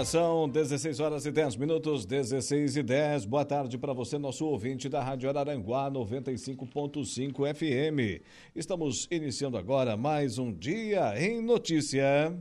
Agora são 16 horas e 10 minutos, 16 e 10. Boa tarde para você, nosso ouvinte da Rádio Araranguá 95.5 FM. Estamos iniciando agora mais um Dia em Notícia.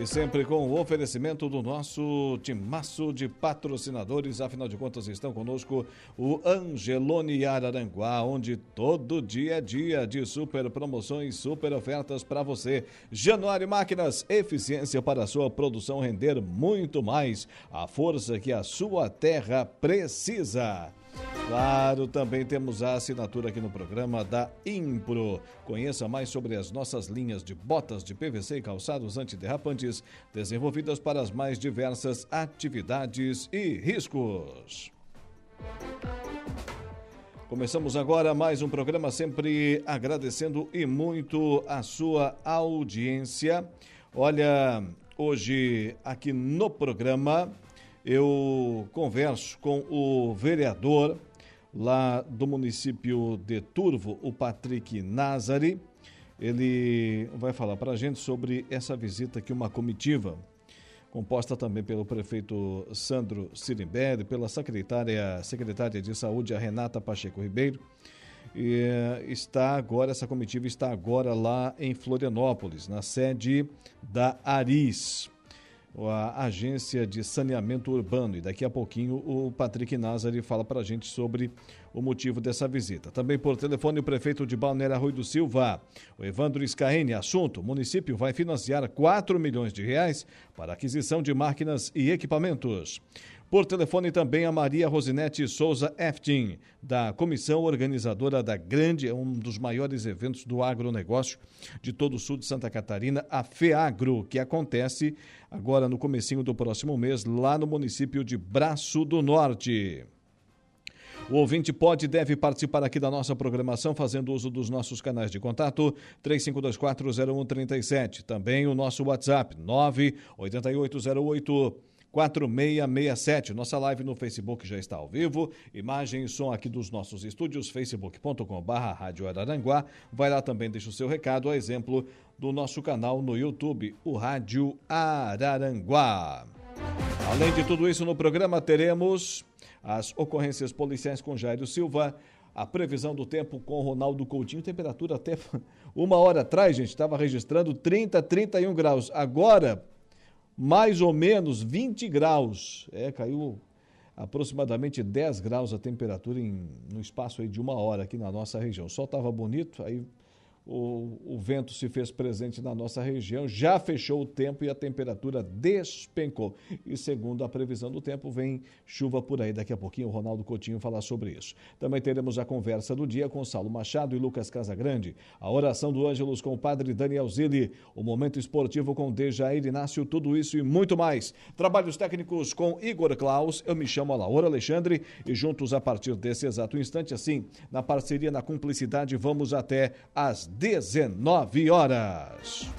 E sempre com o oferecimento do nosso timaço de patrocinadores. Afinal de contas, estão conosco o Angelone Araranguá, onde todo dia é dia de super promoções, super ofertas para você. Januário Máquinas, eficiência para a sua produção render muito mais. A força que a sua terra precisa. Claro, também temos a assinatura aqui no programa da Impro. Conheça mais sobre as nossas linhas de botas de PVC e calçados antiderrapantes, desenvolvidas para as mais diversas atividades e riscos. Começamos agora mais um programa, sempre agradecendo e muito a sua audiência. Olha, hoje aqui no programa eu converso com o vereador lá do município de Turvo, o Patrick Nazari. Ele vai falar para a gente sobre essa visita que uma comitiva, composta também pelo prefeito Sandro Sirimbelli, pela secretária, secretária de Saúde, a Renata Pacheco Ribeiro, e está agora, essa comitiva está agora lá em Florianópolis, na sede da Aris a Agência de Saneamento Urbano. E daqui a pouquinho o Patrick Nazari fala para a gente sobre o motivo dessa visita. Também por telefone o prefeito de Balneário Rui do Silva, o Evandro Scaene. Assunto: o município vai financiar 4 milhões de reais para aquisição de máquinas e equipamentos. Por telefone também a Maria Rosinete Souza Eftin, da comissão organizadora da grande, um dos maiores eventos do agronegócio de todo o sul de Santa Catarina, a FEAGRO, que acontece agora no comecinho do próximo mês, lá no município de Braço do Norte. O ouvinte pode e deve participar aqui da nossa programação fazendo uso dos nossos canais de contato 35240137. Também o nosso WhatsApp 98808 4667. Nossa live no Facebook já está ao vivo. Imagem e som aqui dos nossos estúdios, facebook.com.br Rádio Araranguá. Vai lá também, deixa o seu recado, a exemplo do nosso canal no YouTube, o Rádio Araranguá. Além de tudo isso, no programa teremos as ocorrências policiais com Jairo Silva, a previsão do tempo com Ronaldo Coutinho, temperatura até uma hora atrás, gente, estava registrando 30, 31 graus. Agora, mais ou menos 20 graus. É, caiu aproximadamente 10 graus a temperatura em, no espaço aí de uma hora aqui na nossa região. O sol estava bonito, aí o, o, vento se fez presente na nossa região, já fechou o tempo e a temperatura despencou. E segundo a previsão do tempo, vem chuva por aí. Daqui a pouquinho o Ronaldo Coutinho falar sobre isso. Também teremos a conversa do dia com Saulo Machado e Lucas Casagrande, a oração do Ângelos com o padre Daniel Zilli, o momento esportivo com Dejair Inácio, tudo isso e muito mais. Trabalhos técnicos com Igor Klaus, eu me chamo Laura Alexandre e juntos a partir desse exato instante, assim, na parceria, na cumplicidade, vamos até as 19 horas.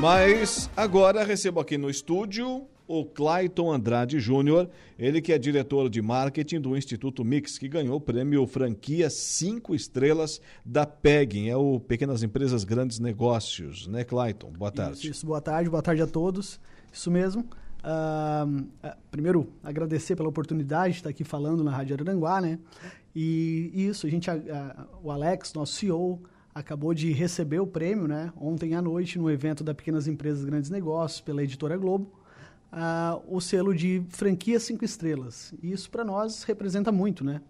Mas agora recebo aqui no estúdio o Clayton Andrade Júnior, ele que é diretor de marketing do Instituto Mix, que ganhou o prêmio Franquia 5 Estrelas da PEG, é o Pequenas Empresas Grandes Negócios, né, Clayton? Boa tarde. Isso, isso, boa tarde, boa tarde a todos. Isso mesmo. Uh, primeiro, agradecer pela oportunidade de estar aqui falando na Rádio Aranguá, né? E isso, a gente, uh, o Alex, nosso CEO, acabou de receber o prêmio, né? Ontem à noite, no evento da Pequenas Empresas Grandes Negócios, pela Editora Globo, uh, o selo de franquia cinco estrelas. E isso para nós representa muito, né?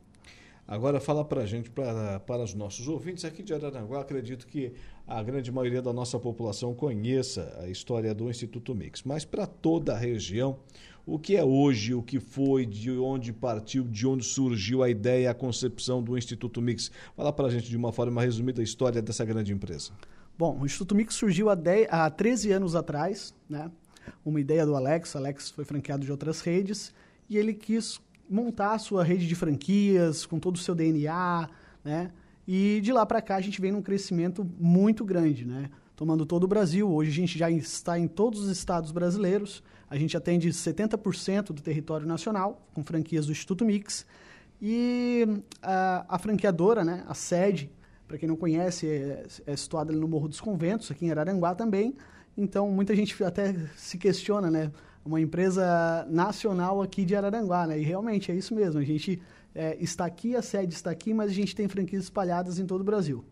Agora fala para a gente, para os nossos ouvintes aqui de Araranguá, acredito que a grande maioria da nossa população conheça a história do Instituto Mix, mas para toda a região, o que é hoje, o que foi, de onde partiu, de onde surgiu a ideia, a concepção do Instituto Mix? Fala para a gente de uma forma resumida a história dessa grande empresa. Bom, o Instituto Mix surgiu há, 10, há 13 anos atrás, né? uma ideia do Alex, Alex foi franqueado de outras redes, e ele quis montar a sua rede de franquias com todo o seu DNA, né? E de lá para cá a gente vem num crescimento muito grande, né? Tomando todo o Brasil. Hoje a gente já está em todos os estados brasileiros. A gente atende 70% do território nacional com franquias do Instituto Mix. E a, a franqueadora, né, a sede, para quem não conhece, é, é situada no Morro dos Conventos, aqui em Araranguá também. Então, muita gente até se questiona, né? Uma empresa nacional aqui de Araranguá, né? E realmente é isso mesmo. A gente é, está aqui, a sede está aqui, mas a gente tem franquias espalhadas em todo o Brasil.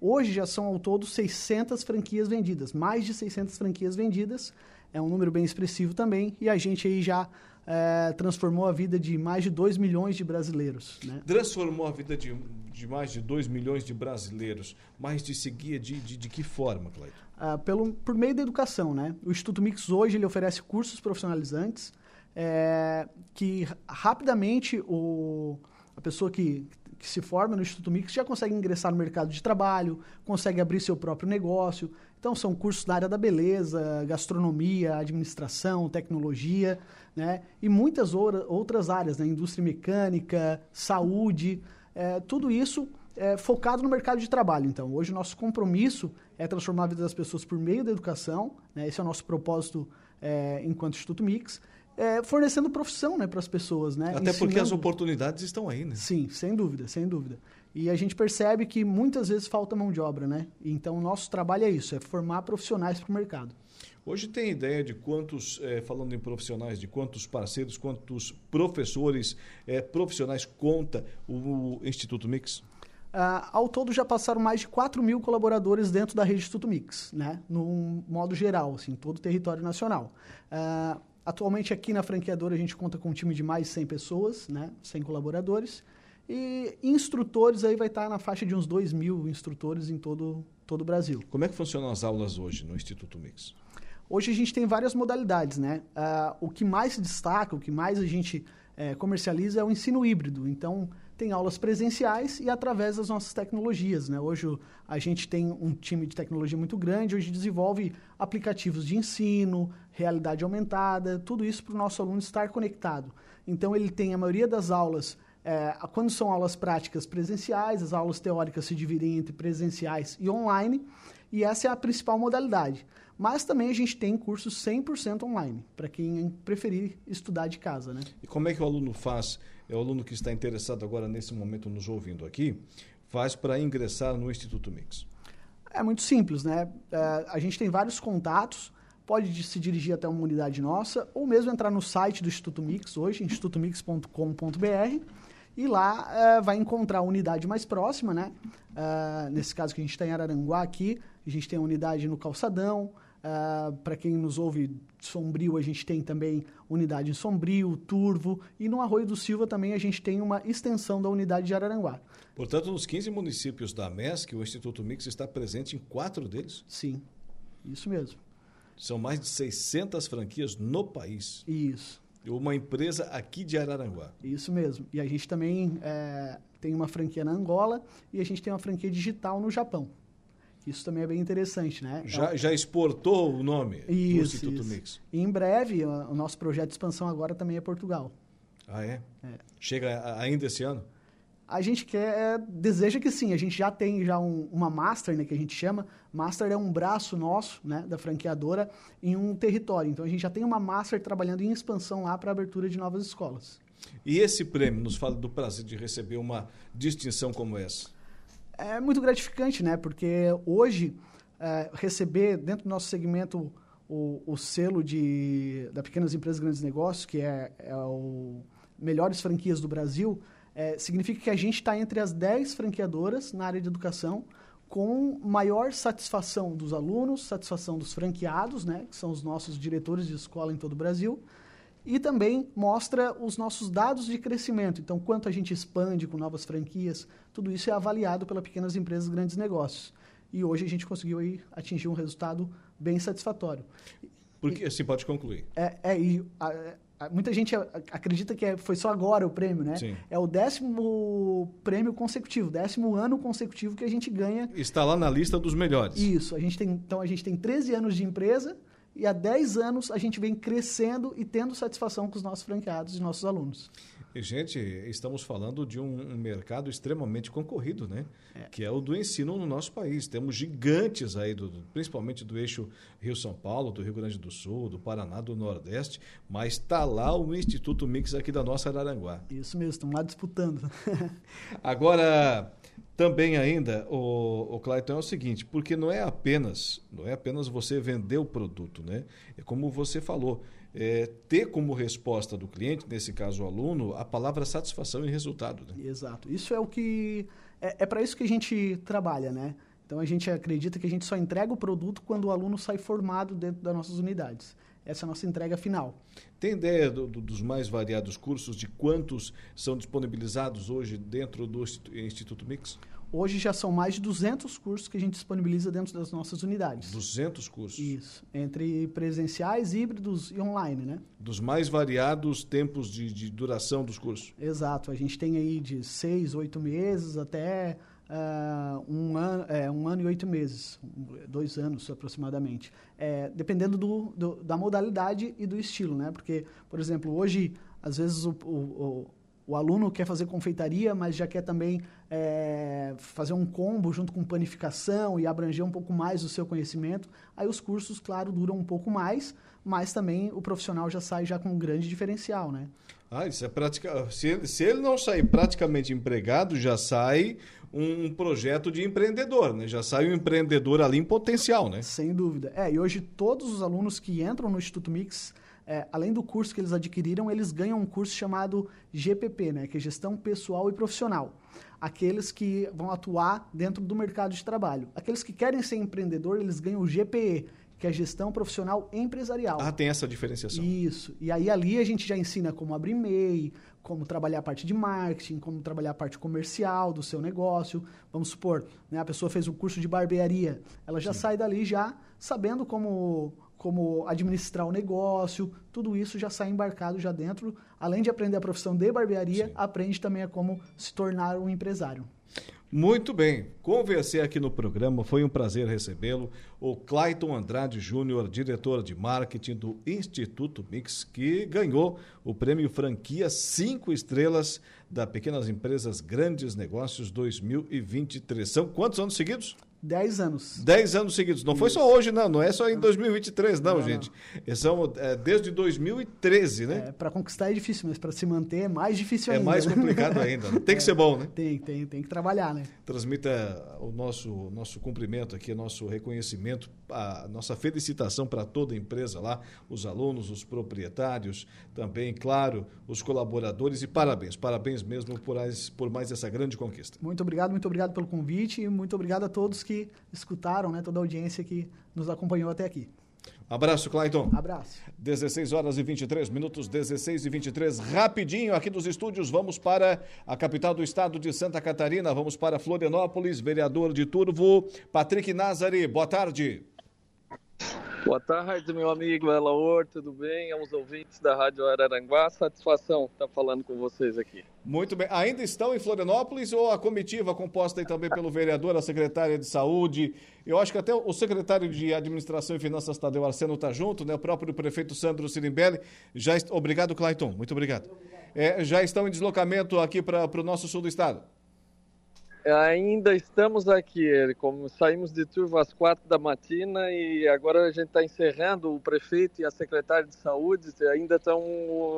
Hoje já são ao todo 600 franquias vendidas, mais de 600 franquias vendidas. É um número bem expressivo também. E a gente aí já é, transformou a vida de mais de 2 milhões de brasileiros. Né? Transformou a vida de, de mais de 2 milhões de brasileiros. Mas de seguir de, de, de que forma, Cleiton? Ah, pelo, por meio da educação. Né? O Instituto Mix hoje ele oferece cursos profissionalizantes é, que rapidamente o, a pessoa que, que se forma no Instituto Mix já consegue ingressar no mercado de trabalho, consegue abrir seu próprio negócio. Então, são cursos na área da beleza, gastronomia, administração, tecnologia, né? E muitas outras áreas, né? Indústria mecânica, saúde, é, tudo isso é, focado no mercado de trabalho. Então, hoje o nosso compromisso é transformar a vida das pessoas por meio da educação, né? Esse é o nosso propósito é, enquanto Instituto Mix é, fornecendo profissão né, para as pessoas. Né? Até Ensinando... porque as oportunidades estão aí, né? Sim, sem dúvida, sem dúvida. E a gente percebe que muitas vezes falta mão de obra, né? Então, o nosso trabalho é isso, é formar profissionais para o mercado. Hoje tem ideia de quantos, é, falando em profissionais, de quantos parceiros, quantos professores é, profissionais conta o, Instituto Mix? Uh, ao todo já passaram mais de 4 mil colaboradores dentro da rede Instituto Mix, né? no modo geral, assim, todo o território nacional. Uh, Atualmente aqui na franqueadora a gente conta com um time de mais de 100 pessoas, né? 100 colaboradores. E instrutores aí vai estar na faixa de uns 2 mil instrutores em todo, todo o Brasil. Como é que funcionam as aulas hoje no Instituto Mix? Hoje a gente tem várias modalidades, né? Uh, o que mais se destaca, o que mais a gente é, comercializa é o ensino híbrido. Então, tem aulas presenciais e através das nossas tecnologias. Né? Hoje a gente tem um time de tecnologia muito grande, hoje desenvolve aplicativos de ensino, realidade aumentada, tudo isso para o nosso aluno estar conectado. Então ele tem a maioria das aulas, é, quando são aulas práticas presenciais, as aulas teóricas se dividem entre presenciais e online, e essa é a principal modalidade. Mas também a gente tem cursos 100% online, para quem preferir estudar de casa. Né? E como é que o aluno faz é o aluno que está interessado agora nesse momento nos ouvindo aqui, faz para ingressar no Instituto Mix? É muito simples, né? É, a gente tem vários contatos, pode se dirigir até uma unidade nossa, ou mesmo entrar no site do Instituto Mix hoje, institutomix.com.br, e lá é, vai encontrar a unidade mais próxima, né? É, nesse caso que a gente está em Araranguá aqui, a gente tem a unidade no Calçadão, Uh, ah, Para quem nos ouve Sombrio, a gente tem também unidade em Sombrio, Turvo, e no Arroio do Silva também a gente tem uma extensão da unidade de Araranguá. Portanto, nos 15 municípios da MESC, o Instituto Mix está presente em quatro deles? Sim, isso mesmo. São mais de 600 franquias no país. Isso. Uma empresa aqui de Araranguá. Isso mesmo. E a gente também é, tem uma franquia na Angola e a gente tem uma franquia digital no Japão. Isso também é bem interessante, né? Já, é já exportou o nome isso, do Instituto isso. Mix? E em breve, o nosso projeto de expansão agora também é Portugal. Ah, é? é. Chega ainda esse ano? A gente quer, é, deseja que sim. A gente já tem já um, uma master, né, que a gente chama. Master é um braço nosso, né, da franqueadora, em um território. Então a gente já tem uma master trabalhando em expansão lá para abertura de novas escolas. E esse prêmio nos fala do prazer de receber uma distinção como essa? É muito gratificante, né? Porque hoje é, receber dentro do nosso segmento o, o, selo de da pequenas empresas grandes negócios, que é, é o melhores franquias do Brasil, é, significa que a gente está entre as 10 franqueadoras na área de educação com maior satisfação dos alunos, satisfação dos franqueados, né, que são os nossos diretores de escola em todo o Brasil, e também mostra os nossos dados de crescimento. Então, quanto a gente expande com novas franquias, tudo isso é avaliado pelas pequenas empresas grandes negócios. E hoje a gente conseguiu aí atingir um resultado bem satisfatório. Porque, assim, pode concluir. É, é e a, a, muita gente acredita que é, foi só agora o prêmio, né? Sim. É o décimo prêmio consecutivo, décimo ano consecutivo que a gente ganha. Está lá na lista dos melhores. Isso. A gente tem, então, a gente tem 13 anos de empresa e há 10 anos a gente vem crescendo e tendo satisfação com os nossos franqueados e nossos alunos. E, gente, estamos falando de um, mercado extremamente concorrido, né? É. Que é o do ensino no nosso país. Temos gigantes aí, do, principalmente do eixo Rio-São Paulo, do Rio Grande do Sul, do Paraná, do Nordeste, mas está lá o Instituto Mix aqui da nossa Araranguá. Isso mesmo, estamos lá disputando. Agora, também ainda, o, o Clayton, é o seguinte, porque não é apenas, não é apenas você vender o produto, né? É como você falou, é, ter como resposta do cliente, nesse caso o aluno, a palavra satisfação e resultado. Né? Exato. Isso é o que. É, é para isso que a gente trabalha, né? Então a gente acredita que a gente só entrega o produto quando o aluno sai formado dentro das nossas unidades. Essa é a nossa entrega final. Tem ideia do, do, dos mais variados cursos, de quantos são disponibilizados hoje dentro do Instituto Mix? Hoje já são mais de 200 cursos que a gente disponibiliza dentro das nossas unidades. 200 cursos? Isso, entre presenciais, híbridos e online, né? Dos mais variados tempos de, de duração dos cursos? Exato, a gente tem aí de seis, oito meses até uh, um, ano, é, um ano e oito meses, dois anos aproximadamente, é, dependendo do, do, da modalidade e do estilo, né? Porque, por exemplo, hoje, às vezes o, o, o aluno quer fazer confeitaria, mas já quer também é, fazer um combo junto com panificação e abranger um pouco mais o seu conhecimento. Aí os cursos, claro, duram um pouco mais, mas também o profissional já sai já com um grande diferencial, né? Ah, isso é prática. Se ele, se ele não sair praticamente empregado, já sai um, um projeto de empreendedor, né? Já sai um empreendedor ali em potencial, né? Sem dúvida. É, e hoje todos os alunos que entram no Instituto Mix é, além do curso que eles adquiriram, eles ganham um curso chamado GPP, né, que é Gestão Pessoal e Profissional. Aqueles que vão atuar dentro do mercado de trabalho. Aqueles que querem ser empreendedor, eles ganham o GPE, que é Gestão Profissional Empresarial. Ah, tem essa diferenciação. Isso. E aí ali a gente já ensina como abrir MEI, como trabalhar a parte de marketing, como trabalhar a parte comercial do seu negócio. Vamos supor, né, a pessoa fez um curso de barbearia, ela já Sim. sai dali já sabendo como como administrar o negócio, tudo isso já sai embarcado já dentro. Além de aprender a profissão de barbearia, Sim. aprende também a como se tornar um empresário. Muito bem, conversei aqui no programa, foi um prazer recebê-lo. O Clayton Andrade Júnior, diretor de marketing do Instituto Mix, que ganhou o prêmio Franquia 5 Estrelas da Pequenas Empresas Grandes Negócios 2023. São quantos anos seguidos? Dez anos. Dez anos seguidos. Não Isso. foi só hoje, não. Não é só em 2023, não, não gente. Não. São é, desde 2013, né? É, para conquistar é difícil, mas para se manter é mais difícil é ainda. É mais complicado ainda. Né? Tem que é, ser bom, né? Tem, tem, tem que trabalhar, né? Transmita o nosso, nosso cumprimento aqui, nosso reconhecimento, a nossa felicitação para toda a empresa lá, os alunos, os proprietários, também, claro, os colaboradores e parabéns. Parabéns mesmo por mais, por mais essa grande conquista. Muito obrigado, muito obrigado pelo convite e muito obrigado a todos que que escutaram, né, toda a audiência que nos acompanhou até aqui. Abraço, Clayton. Abraço. 16 horas e 23 minutos, 16 e 23. Rapidinho aqui dos estúdios, vamos para a capital do estado de Santa Catarina, vamos para Florianópolis, vereador de Turvo, Patrick Nazari. Boa tarde. Boa tarde, meu amigo Elaor, tudo bem? Aos ouvintes da Rádio Araranguá, satisfação estar falando com vocês aqui. Muito bem. Ainda estão em Florianópolis ou a comitiva composta aí também pelo vereador, a secretária de saúde? Eu acho que até o secretário de Administração e Finanças, Tadeu Arseno, está junto, né? O próprio prefeito Sandro Sirimbelli. Já est... Obrigado, Clayton. Muito obrigado. É, já estão em deslocamento aqui para o nosso sul do estado? Ainda estamos aqui, como saímos de turva às quatro da matina e agora a gente está encerrando, o prefeito e a secretária de saúde ainda estão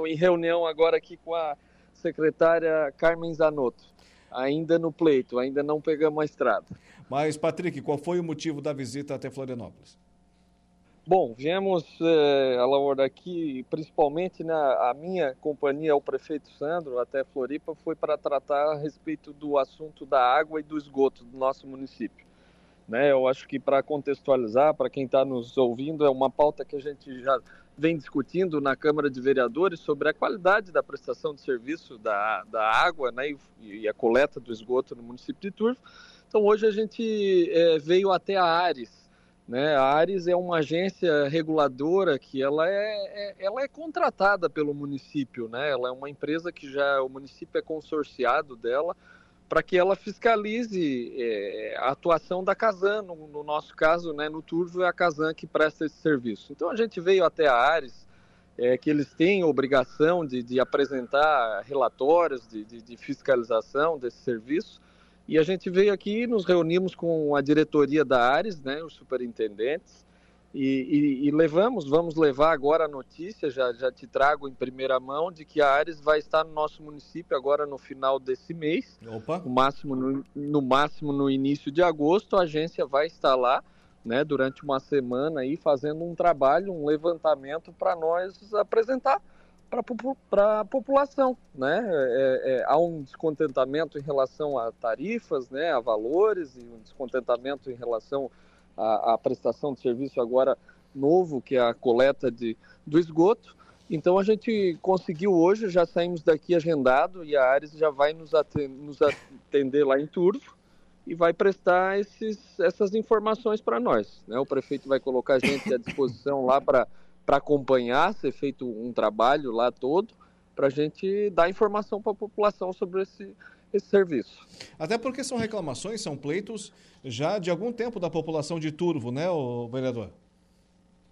em reunião agora aqui com a secretária Carmen Zanotto, ainda no pleito, ainda não pegamos a estrada. Mas, Patrick, qual foi o motivo da visita até Florianópolis? Bom, viemos é, a aqui, principalmente na né, a minha companhia, o prefeito Sandro, até Floripa, foi para tratar a respeito do assunto da água e do esgoto do nosso município. Né, eu acho que para contextualizar, para quem está nos ouvindo, é uma pauta que a gente já vem discutindo na Câmara de Vereadores sobre a qualidade da prestação de serviço da, da água né, e, e a coleta do esgoto no município de Turvo. Então hoje a gente é, veio até a Ares, né? A Ares é uma agência reguladora que ela é, é, ela é contratada pelo município, né? Ela é uma empresa que já o município é consorciado dela para que ela fiscalize é, a atuação da Casan, no, no, nosso caso, né, no Turvo é a Casan que presta esse serviço. Então a gente veio até a Ares, é, que eles têm obrigação de, de apresentar relatórios de, de, de, fiscalização desse serviço, e a gente veio aqui, nos reunimos com a diretoria da Ares, né, os superintendentes, e, e, e, levamos, vamos levar agora a notícia, já, já te trago em primeira mão, de que a Ares vai estar no nosso município agora no final desse mês. Opa. No máximo no, no máximo no início de agosto, a agência vai estar lá, né, durante uma semana aí, fazendo um trabalho, um levantamento para nós apresentar para a população, né? É, é, há um descontentamento em relação a tarifas, né, a valores e um descontentamento em relação a prestação de serviço agora novo, que é a coleta de, do esgoto. Então a gente conseguiu hoje, já saímos daqui agendado e a Ares já vai nos atender, nos atender lá em Turvo e vai prestar esses, essas informações para nós. Né? O prefeito vai colocar a gente à disposição lá para acompanhar, ser feito um trabalho lá todo, para a gente dar informação para a população sobre esse, esse serviço. Até porque são reclamações, são pleitos já de algum tempo da população de Turvo, né, o vereador?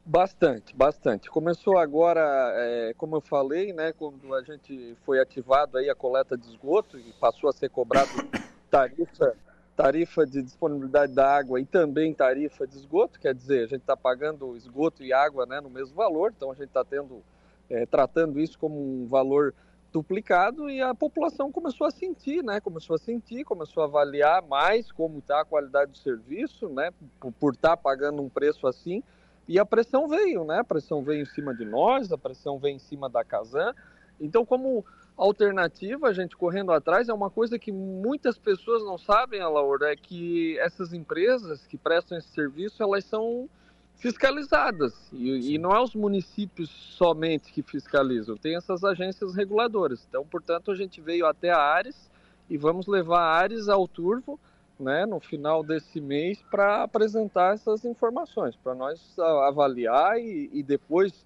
Bastante, bastante. Começou agora, é, como eu falei, né, quando a gente foi ativado aí a coleta de esgoto e passou a ser cobrado tarifa, tarifa de disponibilidade da água e também tarifa de esgoto, quer dizer, a gente está pagando esgoto e água né, no mesmo valor, então a gente está tendo, é, tratando isso como um valor duplicado e a população começou a sentir, né? Começou a sentir, começou a avaliar mais como está a qualidade do serviço, né? Por estar tá pagando um preço assim. E a pressão veio, né? A pressão veio em cima de nós, a pressão veio em cima da Casan. Então, como alternativa, a gente correndo atrás, é uma coisa que muitas pessoas não sabem, Laura, é que essas empresas que prestam esse serviço, elas são fiscalizadas. E, e, não é os municípios somente que fiscalizam, tem essas agências reguladoras. Então, portanto, a gente veio até a Ares e vamos levar a Ares ao Turvo né, no final desse mês para apresentar essas informações, para nós avaliar e, e, depois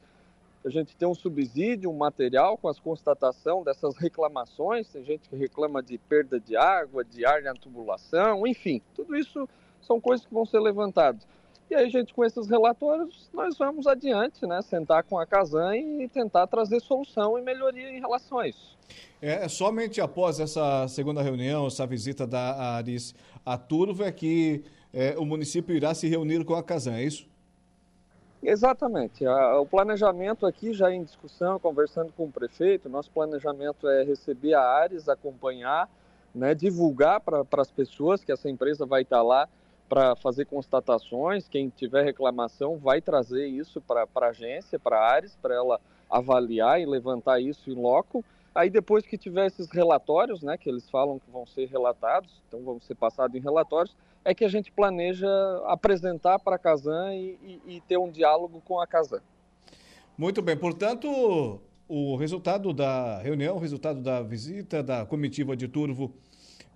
a gente ter um subsídio, um material com as constatação dessas reclamações. Tem gente que reclama de perda de água, de ar na tubulação, enfim, tudo isso são coisas que vão ser levantadas. E aí, gente, com esses relatórios, nós vamos adiante, né? Sentar com a Casan e tentar trazer solução e melhoria em relação a isso. É, é somente após essa segunda reunião, essa visita da Aris a Turvo, é que é, o município irá se reunir com a Casan, é isso? Exatamente. O planejamento aqui já em discussão, conversando com o prefeito, nosso planejamento é receber a Ares, acompanhar, né, divulgar para as pessoas que essa empresa vai estar lá para fazer constatações. Quem tiver reclamação vai trazer isso para a agência, para a Ares, para ela avaliar e levantar isso em loco. Aí depois que tiver esses relatórios, né, que eles falam que vão ser relatados, então vão ser passados em relatórios, é que a gente planeja apresentar para a Casan e, e, e, ter um diálogo com a Casan. Muito bem, portanto, o resultado da reunião, o resultado da visita da comitiva de Turvo,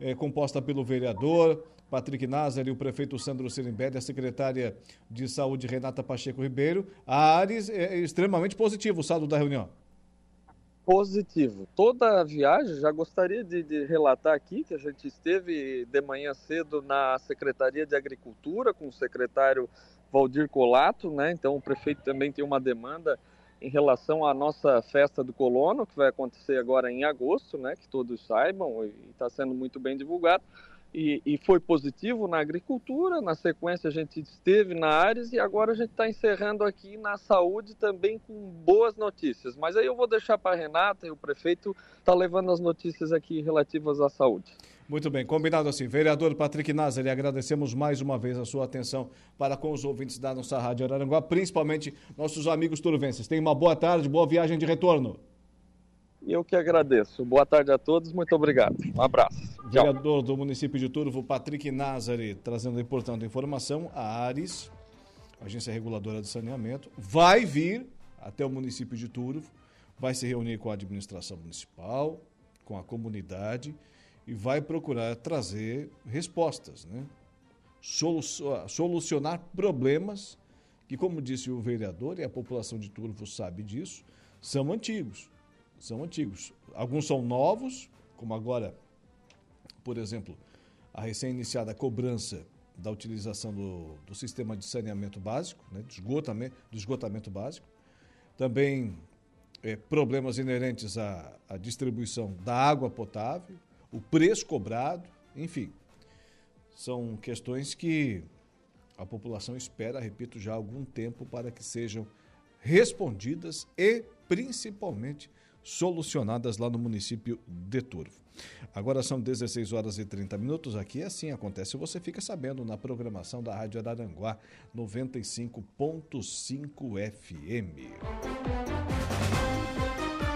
é, composta pelo vereador, Patrick Nazar e o prefeito Sandro Sirimbede, a secretária de Saúde Renata Pacheco Ribeiro. A Ares é extremamente positivo o saldo da reunião. Positivo. Toda a viagem, já gostaria de, de, relatar aqui que a gente esteve de manhã cedo na Secretaria de Agricultura com o secretário Valdir Colato, né? Então o prefeito também tem uma demanda em relação à nossa festa do colono, que vai acontecer agora em agosto, né? Que todos saibam e está sendo muito bem divulgado e, e, foi positivo na agricultura. Na sequência, a gente esteve na Ares e agora a gente está encerrando aqui na saúde também com boas notícias. Mas aí eu vou deixar para a Renata e o prefeito está levando as notícias aqui relativas à saúde. Muito bem, combinado assim. Vereador Patrick Nazari, agradecemos mais uma vez a sua atenção para com os ouvintes da nossa Rádio Araranguá, principalmente nossos amigos turvenses. Tenha uma boa tarde, boa viagem de retorno. Eu que agradeço. Boa tarde a todos, muito obrigado. Um abraço. Vereador Tchau. do município de Turvo, Patrick Nazari, trazendo importante informação. A Ares, Agência Reguladora de Saneamento, vai vir até o município de Turvo, vai se reunir com a administração municipal, com a comunidade e vai procurar trazer respostas, né? solucionar problemas que, como disse o vereador, e a população de Turvo sabe disso, são antigos são antigos. Alguns são novos, como agora por exemplo, a recém-iniciada cobrança da utilização do, do sistema de saneamento básico, né, do, esgotamento, do esgotamento básico. Também é, problemas inerentes à, à distribuição da água potável, o preço cobrado, enfim. São questões que a população espera, repito, já há algum tempo para que sejam respondidas e, principalmente, solucionadas lá no município de Turvo. Agora são 16 horas e 30 minutos. Aqui assim acontece. Você fica sabendo na programação da Rádio Araranguá 95.5 FM.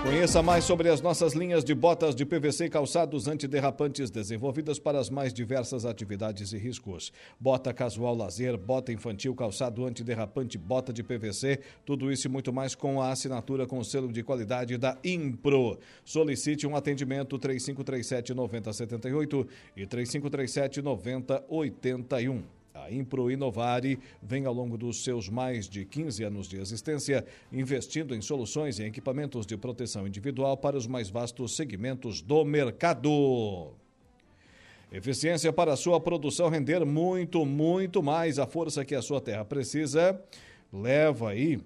Conheça mais sobre as nossas linhas de botas de PVC e calçados antiderrapantes desenvolvidas para as mais diversas atividades e riscos. Bota casual lazer, bota infantil, calçado antiderrapante, bota de PVC, tudo isso e muito mais com a assinatura com selo de qualidade da Impro. Solicite um atendimento 3537 9078 e 3537 9081. A Impro Inovare vem ao longo dos seus mais de 15 anos de existência investindo em soluções e equipamentos de proteção individual para os mais vastos segmentos do mercado. Eficiência para a sua produção render muito, muito mais a força que a sua terra precisa. Leva aí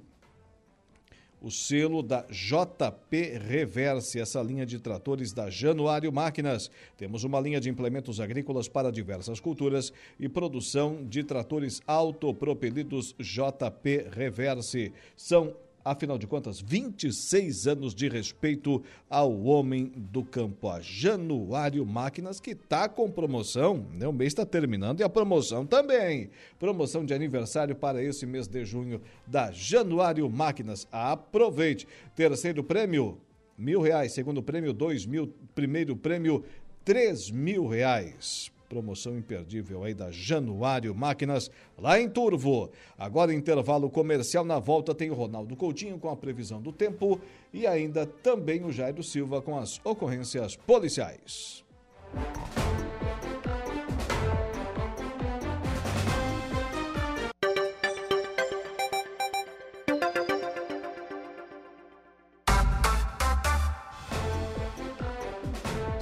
o selo da JP Reverse, essa linha de tratores da Januário Máquinas. Temos uma linha de implementos agrícolas para diversas culturas e produção de tratores autopropelidos JP Reverse. São afinal de contas, 26 anos de respeito ao homem do campo. A Januário Máquinas, que está com promoção, né? o mês está terminando e a promoção também. Promoção de aniversário para esse mês de junho da Januário Máquinas. Aproveite. Terceiro prêmio, mil reais. Segundo prêmio, dois mil. Primeiro prêmio, três mil reais promoção imperdível aí da Januário Máquinas, lá em Turvo. Agora, intervalo comercial, na volta tem o Ronaldo Coutinho com a previsão do tempo e ainda também o Jairo Silva com as ocorrências policiais.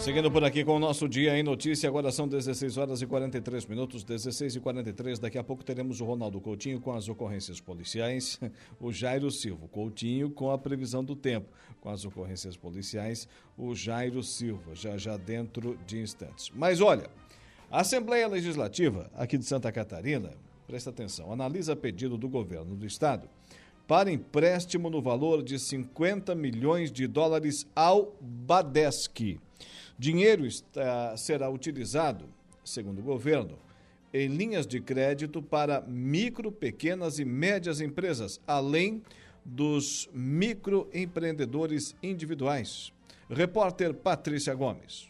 Seguindo por aqui com o nosso Dia em Notícia, agora são 16 horas e 43 minutos, 16 e 43. Daqui a pouco teremos o Ronaldo Coutinho com as ocorrências policiais, o Jairo Silva Coutinho com a previsão do tempo, com as ocorrências policiais, o Jairo Silva, já já dentro de instantes. Mas olha, a Assembleia Legislativa aqui de Santa Catarina, presta atenção, analisa pedido do governo do estado para empréstimo no valor de 50 milhões de dólares ao Badesc. Dinheiro está, será utilizado, segundo o governo, em linhas de crédito para micro, pequenas e médias empresas, além dos microempreendedores individuais. Repórter Patrícia Gomes.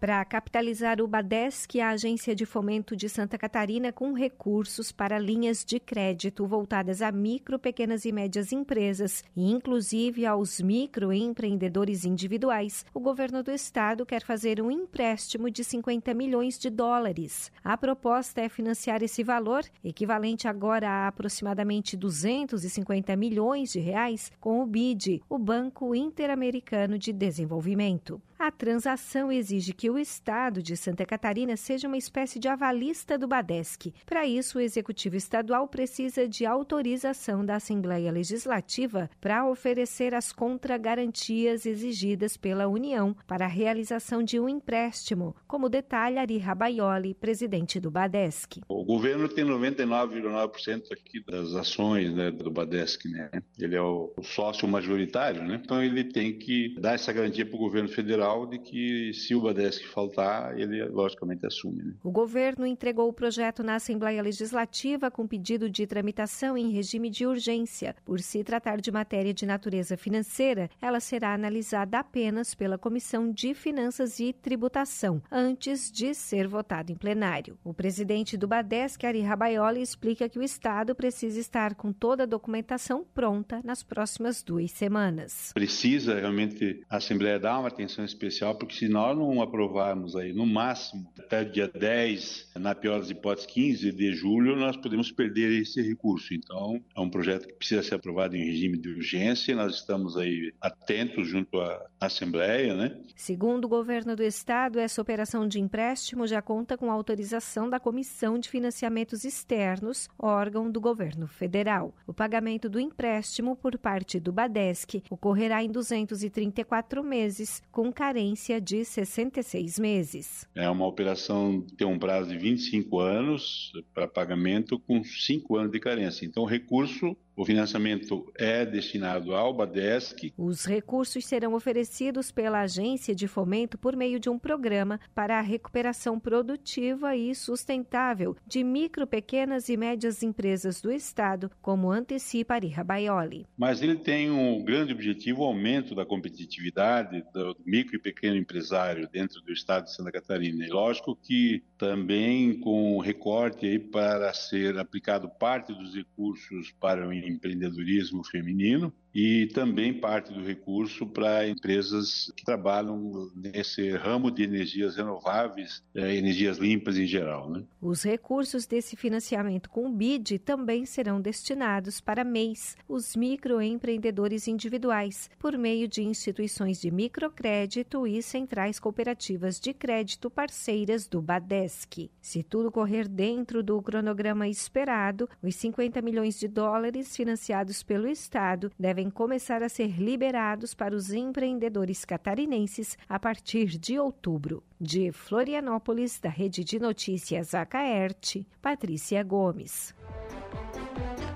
Para capitalizar o Badesc, a agência de fomento de Santa Catarina, com recursos para linhas de crédito voltadas a micro, pequenas e médias empresas, e inclusive aos microempreendedores individuais, o governo do estado quer fazer um empréstimo de 50 milhões de dólares. A proposta é financiar esse valor, equivalente agora a aproximadamente 250 milhões de reais, com o BID, o Banco Interamericano de Desenvolvimento. A transação exige que o Estado de Santa Catarina seja uma espécie de avalista do Badesc. Para isso, o Executivo Estadual precisa de autorização da Assembleia Legislativa para oferecer as contragarantias exigidas pela União para a realização de um empréstimo, como detalha Ari Rabaioli, presidente do Badesc. O governo tem 99,9% aqui das ações né, do Badesc, né? Ele é o sócio majoritário, né? Então ele tem que dar essa garantia para o governo federal de que se o Badesc faltar, ele logicamente assume. Né? O governo entregou o projeto na Assembleia Legislativa com pedido de tramitação em regime de urgência. Por se tratar de matéria de natureza financeira, ela será analisada apenas pela Comissão de Finanças e Tributação, antes de ser votada em plenário. O presidente do Badesc, Ari Rabaioli, explica que o Estado precisa estar com toda a documentação pronta nas próximas duas semanas. Precisa realmente a Assembleia dar uma atenção especial especial, porque se nós não aprovarmos aí no máximo até dia 10, na pior das hipóteses 15 de julho, nós podemos perder esse recurso. Então, é um projeto que precisa ser aprovado em regime de urgência, nós estamos aí atentos junto à Assembleia, né? Segundo o governo do estado, essa operação de empréstimo já conta com autorização da Comissão de Financiamentos Externos, órgão do governo federal. O pagamento do empréstimo por parte do Badesc ocorrerá em 234 meses, com carência de 66 meses. É uma operação que tem um prazo de 25 anos para pagamento com 5 anos de carência. Então, o recurso o financiamento é destinado ao Badesc. Os recursos serão oferecidos pela Agência de Fomento por meio de um programa para a recuperação produtiva e sustentável de micro, pequenas e médias empresas do Estado, como antecipa Ariha Baioli. Mas ele tem um grande objetivo, o aumento da competitividade do micro e pequeno empresário dentro do Estado de Santa Catarina. E lógico que também com recorte aí para ser aplicado parte dos recursos para o empreendedorismo feminino e também parte do recurso para empresas que trabalham nesse ramo de energias renováveis, é, energias limpas em geral. Né? Os recursos desse financiamento com o BID também serão destinados para MEIs, os microempreendedores individuais, por meio de instituições de microcrédito e centrais cooperativas de crédito parceiras do Badesc. Se tudo correr dentro do cronograma esperado, os 50 milhões de dólares financiados pelo Estado devem devem começar a ser liberados para os empreendedores catarinenses a partir de outubro. De Florianópolis, da Rede de Notícias Acaerte, Patrícia Gomes.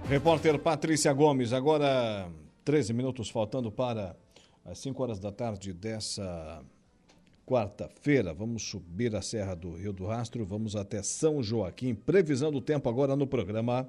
Repórter Patrícia Gomes, agora 13 minutos faltando para as 5 horas da tarde dessa quarta-feira. Vamos subir a Serra do Rio do Rastro, vamos até São Joaquim. Previsão do tempo agora no programa.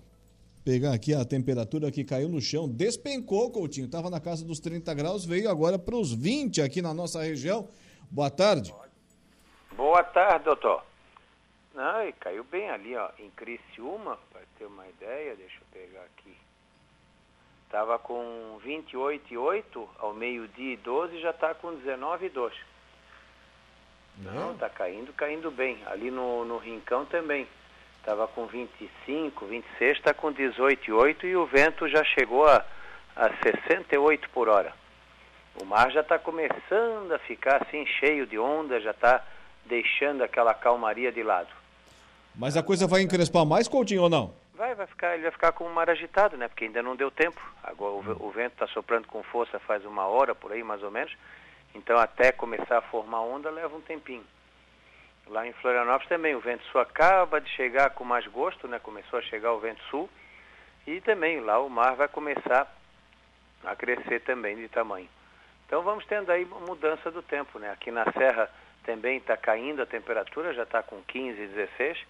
pegar aqui a temperatura que caiu no chão. Despencou, Coutinho. Estava na casa dos 30 graus, veio agora para os 20 aqui na nossa região. Boa tarde. Boa tarde, doutor. Não, e caiu bem ali, ó, em Criciúma, para ter uma ideia, deixa eu pegar aqui. Tava com 28,8 ao meio-dia e 12, já está com 19,2. Não, tá caindo, caindo bem. Ali no, no Rincão também estava com 25, 26, está com 18,8 e o vento já chegou a, a 68 por hora. O mar já está começando a ficar assim cheio de onda, já está deixando aquela calmaria de lado. Mas a coisa vai encrespar mais, Coutinho, ou não? Vai, vai ficar, ele vai ficar com o mar agitado, né? Porque ainda não deu tempo. Agora o, o vento está soprando com força faz uma hora por aí, mais ou menos. Então até começar a formar onda leva um tempinho. Lá em Florianópolis também o vento sul acaba de chegar com mais gosto, né? Começou a chegar o vento sul e também lá o mar vai começar a crescer também de tamanho. Então vamos tendo aí mudança do tempo, né? Aqui na Serra também está caindo a temperatura, já está com 15, 16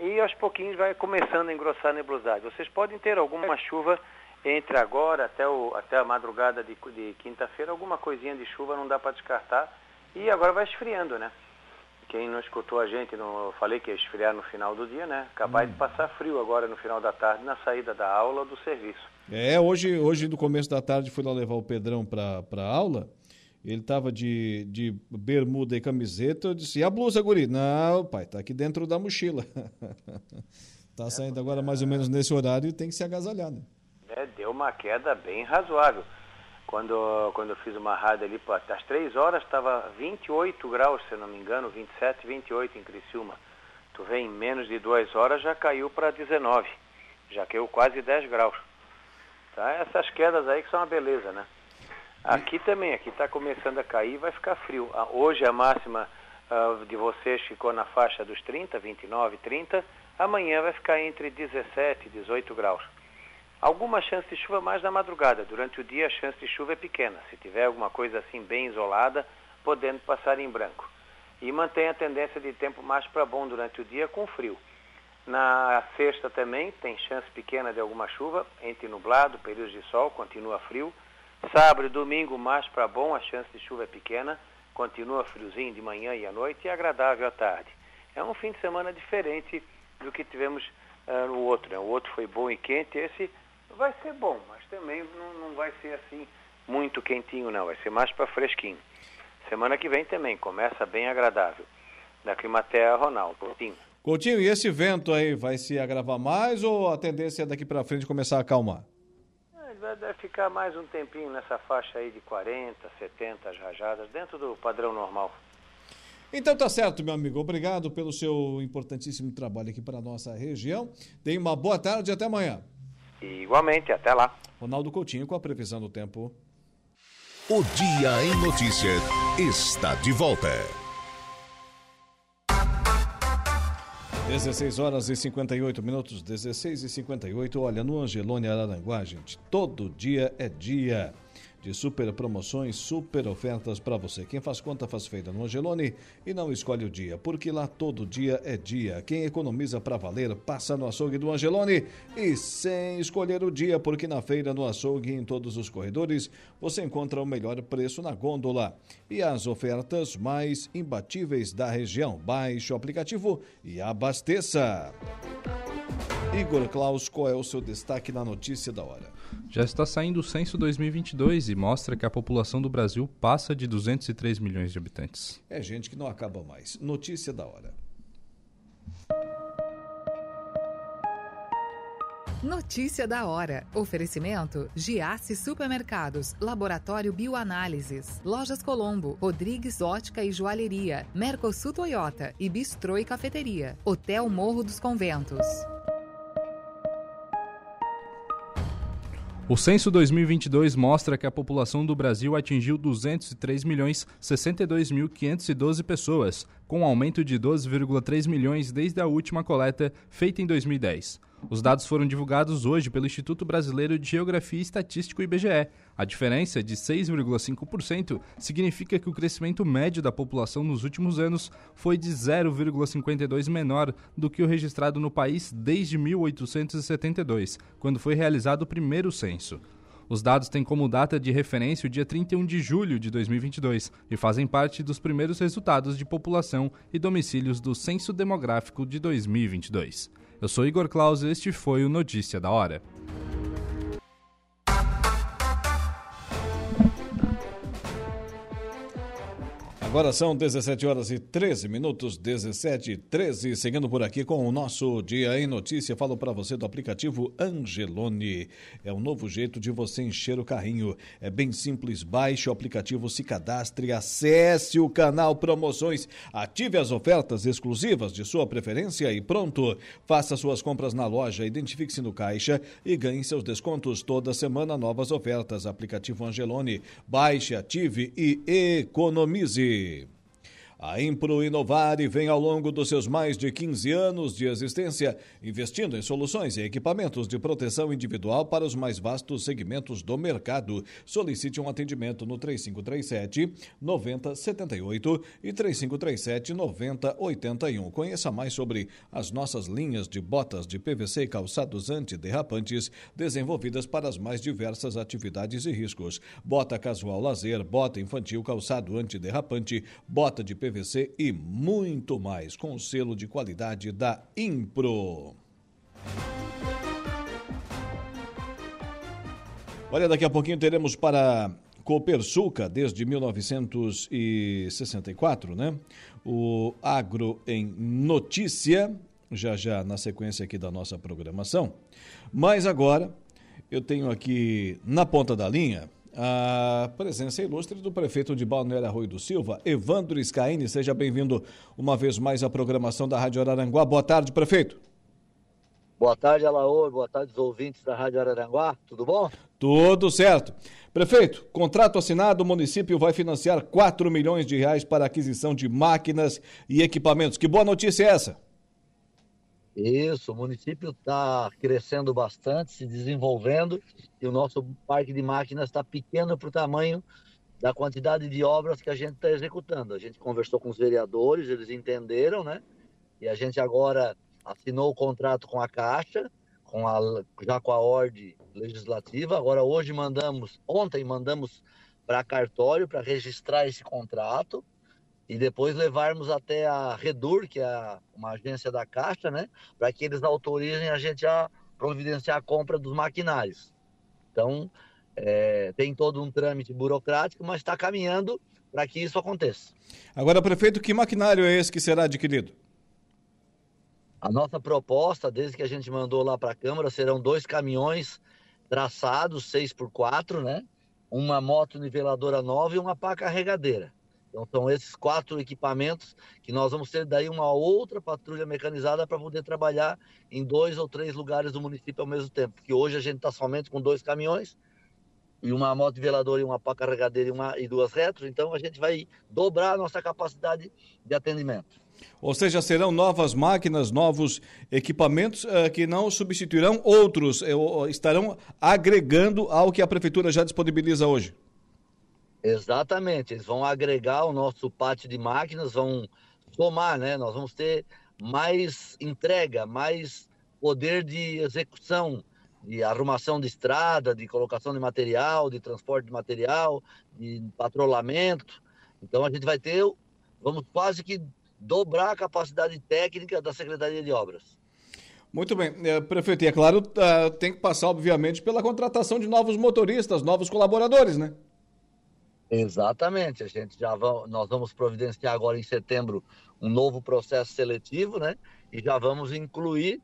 e aos pouquinhos vai começando a engrossar a nebulosidade. Vocês podem ter alguma chuva entre agora até, o, até a madrugada de, de quinta-feira, alguma coisinha de chuva não dá para descartar e agora vai esfriando, né? Quem não escutou a gente, não, eu falei que ia esfriar no final do dia, né? Capaz hum. de passar frio agora no final da tarde, na saída da aula ou do serviço. É, hoje, hoje no começo da tarde fui lá levar o Pedrão para aula. Ele tava de, de bermuda e camiseta. Eu disse, e a blusa, guri? Não, pai, tá aqui dentro da mochila. tá saindo agora mais ou menos nesse horário e tem que se agasalhar, né? É, deu uma queda bem razoável. Quando, quando eu fiz uma rádio ali, às três horas estava 28 graus, se não me engano, 27, 28 em Criciúma. Tu vê, em menos de duas horas já caiu para 19, já caiu quase 10 graus. Tá? Essas quedas aí que são uma beleza, né? Aqui também, aqui está começando a cair vai ficar frio. Ah, hoje a máxima uh, de vocês ficou na faixa dos 30, 29, 30. Amanhã vai ficar entre 17 e 18 graus. Alguma chance de chuva mais na madrugada. Durante o dia a chance de chuva é pequena. Se tiver alguma coisa assim bem isolada, podendo passar em branco. E mantém a tendência de tempo mais para bom durante o dia com frio. Na sexta também tem chance pequena de alguma chuva, entre nublado, períodos de sol, continua frio. Sábado e domingo mais para bom, a chance de chuva é pequena, continua friozinho de manhã e à noite e agradável à tarde. É um fim de semana diferente do que tivemos uh, no outro. Né? O outro foi bom e quente, esse vai ser bom, mas também não, não vai ser assim muito quentinho, não. Vai ser mais para fresquinho. Semana que vem também começa bem agradável. Da Climatea Ronaldo. Coutinho. Coutinho, e esse vento aí vai se agravar mais ou a tendência é daqui para frente começar a acalmar? É, vai, vai ficar mais um tempinho nessa faixa aí de 40, 70 rajadas, dentro do padrão normal. Então tá certo, meu amigo. Obrigado pelo seu importantíssimo trabalho aqui para a nossa região. Tenha uma boa tarde e até amanhã. Igualmente, até lá. Ronaldo Coutinho com a previsão do tempo. O Dia em Notícias está de volta. 16 horas e 58 minutos, 16 e 58. Olha, no Angelone Araranguá, gente, todo dia é dia de super promoções, super ofertas para você. Quem faz conta faz feita no Angelone e não escolhe o dia, porque lá todo dia é dia. Quem economiza para valer passa no açougue do Angelone e sem escolher o dia, porque na feira, no açougue e em todos os corredores você encontra o melhor preço na gôndola e as ofertas mais imbatíveis da região. Baixe o aplicativo e abasteça. Igor Klaus, qual é o seu destaque na notícia da hora? Já está saindo o censo 2022 e mostra que a população do Brasil passa de 203 milhões de habitantes. É gente que não acaba mais. Notícia da hora. Notícia da hora. Oferecimento: Giasse Supermercados, Laboratório Bioanálises, Lojas Colombo, Rodrigues Ótica e Joalheria, Mercosul Toyota e Bistrô e Cafeteria, Hotel Morro dos Conventos. O censo 2022 mostra que a população do Brasil atingiu 203 milhões 62.512 pessoas, com um aumento de 12,3 milhões desde a última coleta feita em 2010. Os dados foram divulgados hoje pelo Instituto Brasileiro de Geografia e Estatística IBGE. A diferença de 6,5% significa que o crescimento médio da população nos últimos anos foi de 0,52 menor do que o registrado no país desde 1872, quando foi realizado o primeiro censo. Os dados têm como data de referência o dia 31 de julho de 2022 e fazem parte dos primeiros resultados de população e domicílios do Censo Demográfico de 2022. Eu sou Igor Claus e este foi o Notícia da Hora. Agora são 17 horas e 13 minutos, 17 e 13. Seguindo por aqui com o nosso Dia em Notícia, falo para você do aplicativo Angelone. É um novo jeito de você encher o carrinho. É bem simples. Baixe o aplicativo, se cadastre, acesse o canal Promoções, ative as ofertas exclusivas de sua preferência e pronto. Faça suas compras na loja, identifique-se no caixa e ganhe seus descontos. Toda semana, novas ofertas. Aplicativo Angelone. Baixe, ative e economize. que A Impro Inovar vem ao longo dos seus mais de 15 anos de existência investindo em soluções e equipamentos de proteção individual para os mais vastos segmentos do mercado. Solicite um atendimento no 3537 9078 e 3537 9081. Conheça mais sobre as nossas linhas de botas de PVC e calçados antiderrapantes desenvolvidas para as mais diversas atividades e riscos. Bota casual lazer, bota infantil, calçado antiderrapante, bota de PVC PVC e muito mais, com o selo de qualidade da Impro. Olha, daqui a pouquinho teremos para Copersuca, desde 1964, né? O Agro em Notícia, já já na sequência aqui da nossa programação. Mas agora eu tenho aqui na ponta da linha a presença ilustre do prefeito de Balneário Arroio do Silva, Evandro Scaini. Seja bem-vindo uma vez mais à programação da Rádio Araranguá. Boa tarde, prefeito. Boa tarde, Alaor. Boa tarde, os ouvintes da Rádio Araranguá. Tudo bom? Tudo certo. Prefeito, contrato assinado, o município vai financiar 4 milhões de reais para aquisição de máquinas e equipamentos. Que boa notícia é essa? Isso, o município está crescendo bastante, se desenvolvendo, e o nosso parque de máquinas está pequeno para o tamanho da quantidade de obras que a gente está executando. A gente conversou com os vereadores, eles entenderam, né? E a gente agora assinou o contrato com a Caixa, com a, já com a ordem legislativa. Agora hoje mandamos, ontem mandamos para cartório para registrar esse contrato e depois levarmos até a Redur, que é uma agência da Caixa, né, para que eles autorizem a gente a providenciar a compra dos maquinários. Então, é, tem todo um trâmite burocrático, mas está caminhando para que isso aconteça. Agora, prefeito, que maquinário é esse que será adquirido? A nossa proposta, desde que a gente mandou lá para a Câmara, serão dois caminhões traçados, 6 por 4 né? Uma moto niveladora nova e uma pá carregadeira. Então são esses quatro equipamentos que nós vamos ter daí uma outra patrulha mecanizada para poder trabalhar em dois ou três lugares do município ao mesmo tempo. Porque hoje a gente está somente com dois caminhões e uma moto niveladora e uma pá carregadeira e, uma, e duas retros, então a gente vai dobrar a nossa capacidade de atendimento. Ou seja, serão novas máquinas, novos equipamentos uh, que não substituirão outros, uh, estarão agregando ao que a prefeitura já disponibiliza hoje. Exatamente, eles vão agregar o nosso pátio de máquinas, vão somar, né? Nós vamos ter mais entrega, mais poder de execução, de arrumação de estrada, de colocação de material, de transporte de material, de patrulhamento. Então a gente vai ter, vamos quase que dobrar a capacidade técnica da Secretaria de Obras. Muito bem, é, prefeito, e é claro, uh, tem que passar, obviamente, pela contratação de novos motoristas, novos colaboradores, né? Exatamente, a gente já vamos, nós vamos providenciar agora em setembro um novo processo seletivo, né? E já vamos incluir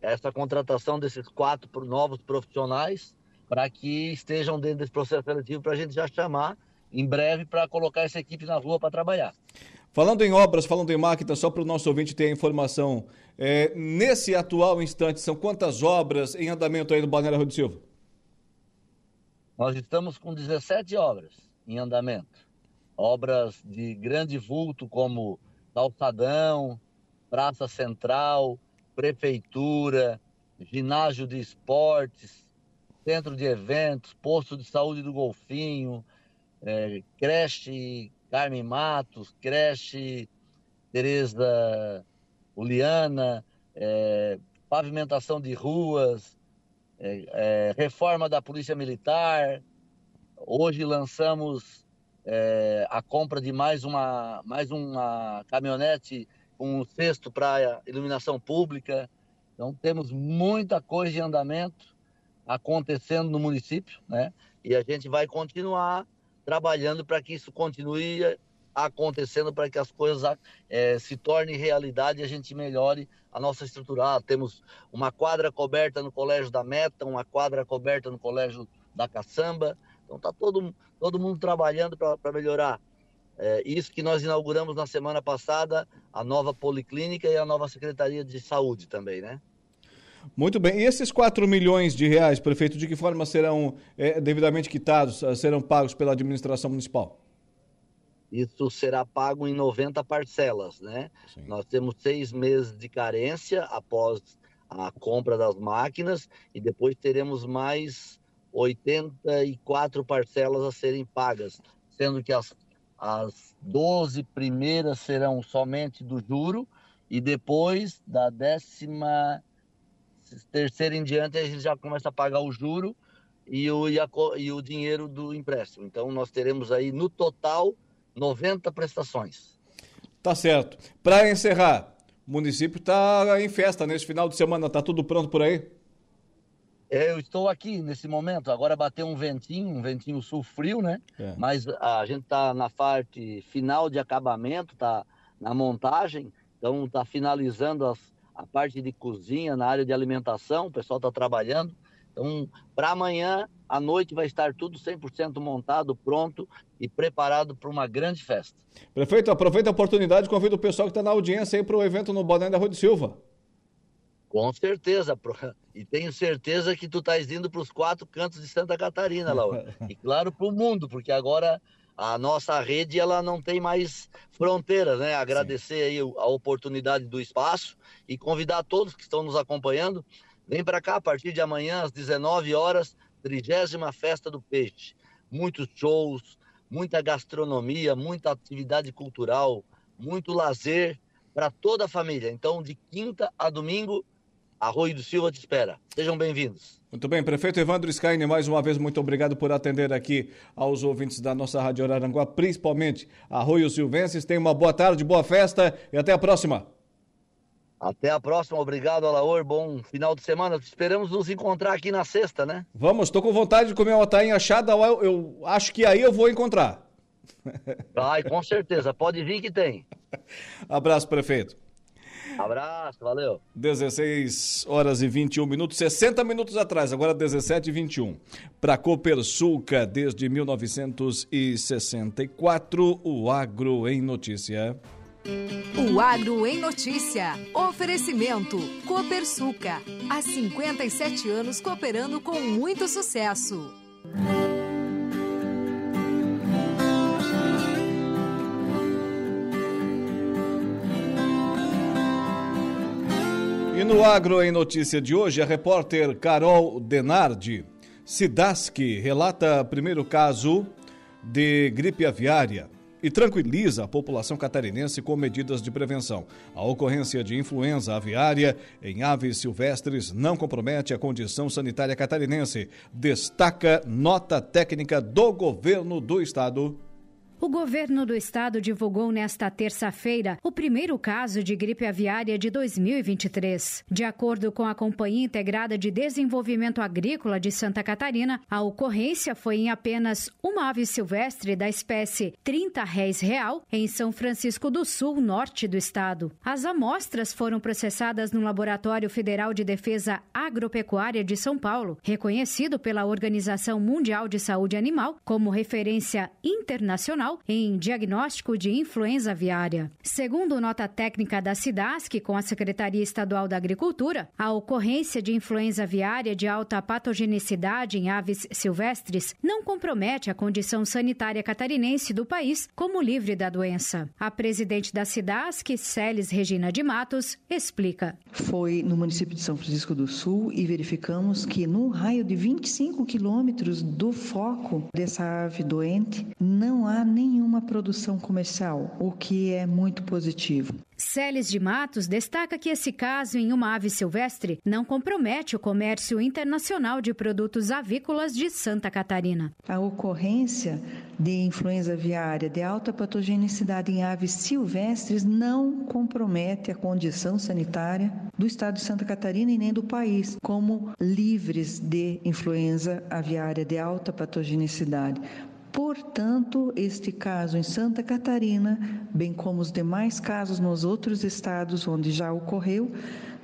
essa contratação desses quatro novos profissionais para que estejam dentro desse processo seletivo para a gente já chamar em breve para colocar essa equipe na rua para trabalhar. Falando em obras, falando em máquinas, só para o nosso ouvinte ter a informação, é, nesse atual instante, são quantas obras em andamento aí no Balneário Rio de Silva? Nós estamos com 17 obras em andamento. Obras de grande vulto como calçadão, praça central, prefeitura, ginásio de esportes, centro de eventos, posto de saúde do Golfinho, é, creche Carmen Matos, creche Tereza Uliana, é, pavimentação de ruas, é, é, reforma da Polícia Militar. Hoje lançamos é, a compra de mais uma, mais uma caminhonete com um cesto para iluminação pública. Então temos muita coisa em andamento acontecendo no município, né? E a gente vai continuar trabalhando para que isso continue acontecendo, para que as coisas é, se tornem realidade e a gente melhore a nossa estrutura. Ah, temos uma quadra coberta no Colégio da Meta, uma quadra coberta no Colégio da Caçamba. Então está todo, todo mundo trabalhando para melhorar. É, isso que nós inauguramos na semana passada, a nova Policlínica e a nova Secretaria de Saúde também, né? Muito bem. E esses 4 milhões de reais, prefeito, de que forma serão é, devidamente quitados, eh, serão pagos pela administração municipal? Isso será pago em 90 parcelas, né? Sim. Nós temos seis meses de carência após a compra das máquinas e depois teremos mais 84 parcelas a serem pagas, sendo que as, as 12 primeiras serão somente do juro e depois da décima terceiro em diante a gente já começa a pagar o juro e o, e, a, e o dinheiro do empréstimo. Então nós teremos aí no total 90 prestações. Tá certo. Para encerrar, o município está em festa nesse final de semana, tá tudo pronto por aí? É, eu estou aqui nesse momento. Agora bateu um ventinho, um ventinho sul frio, né? É. Mas a gente está na parte final de acabamento, tá na montagem, então está finalizando as, a parte de cozinha, na área de alimentação, o pessoal está trabalhando. Então, para amanhã, à noite, vai estar tudo 100% montado, pronto e preparado para uma grande festa. Prefeito, aproveita a oportunidade e convida o pessoal que está na audiência aí para o evento no Boné da Rua de Silva. Com certeza, e tenho certeza que tu estás indo para os quatro cantos de Santa Catarina, Laura. e claro, para o mundo, porque agora a nossa rede ela não tem mais fronteiras, né? Agradecer aí a oportunidade do espaço e convidar todos que estão nos acompanhando, vem para cá a partir de amanhã às 19 horas, trigésima festa do peixe. Muitos shows, muita gastronomia, muita atividade cultural, muito lazer para toda a família. Então, de quinta a domingo, Arroio do Silva te espera. Sejam bem-vindos. Muito bem, prefeito Evandro Scaine, mais uma vez, muito obrigado por atender aqui aos ouvintes da nossa Rádio Araranguá, principalmente Arroio Silvenses. Tenha uma boa tarde, boa festa e até a próxima. Até a próxima, obrigado, Alaor. Bom final de semana. Esperamos nos encontrar aqui na sexta, né? Vamos, estou com vontade de comer uma tainha achada. Eu, eu acho que aí eu vou encontrar. Vai, com certeza. Pode vir que tem. Abraço, prefeito. Abraço, valeu. 16 horas e 21 minutos, 60 minutos atrás, agora 17 e 21. Para Copersuca, desde 1964, o Agro em Notícia. O Agro em Notícia. Oferecimento. Copersuca. Há 57 anos cooperando com muito sucesso. No Agro em Notícia de hoje, a repórter Carol Denardi, Sidaski, relata primeiro caso de gripe aviária e tranquiliza a população catarinense com medidas de prevenção. A ocorrência de influenza aviária em aves silvestres não compromete a condição sanitária catarinense, destaca nota técnica do governo do estado. O governo do estado divulgou nesta terça-feira o primeiro caso de gripe aviária de 2023. De acordo com a Companhia Integrada de Desenvolvimento Agrícola de Santa Catarina, a ocorrência foi em apenas uma ave silvestre da espécie 30 réis real em São Francisco do Sul, norte do estado. As amostras foram processadas no Laboratório Federal de Defesa Agropecuária de São Paulo, reconhecido pela Organização Mundial de Saúde Animal como referência internacional em diagnóstico de influenza aviária. Segundo nota técnica da SIDASC com a Secretaria Estadual da Agricultura, a ocorrência de influenza aviária de alta patogenicidade em aves silvestres não compromete a condição sanitária catarinense do país como livre da doença. A presidente da SIDASC, Celes Regina de Matos, explica. Foi no município de São Francisco do Sul e verificamos que no raio de 25 quilômetros do foco dessa ave doente não há nenhuma produção comercial, o que é muito positivo. Celes de Matos destaca que esse caso em uma ave silvestre não compromete o comércio internacional de produtos avícolas de Santa Catarina. A ocorrência de influenza aviária de alta patogenicidade em aves silvestres não compromete a condição sanitária do estado de Santa Catarina e nem do país, como livres de influenza aviária de alta patogenicidade. Portanto, este caso em Santa Catarina, bem como os demais casos nos outros estados onde já ocorreu,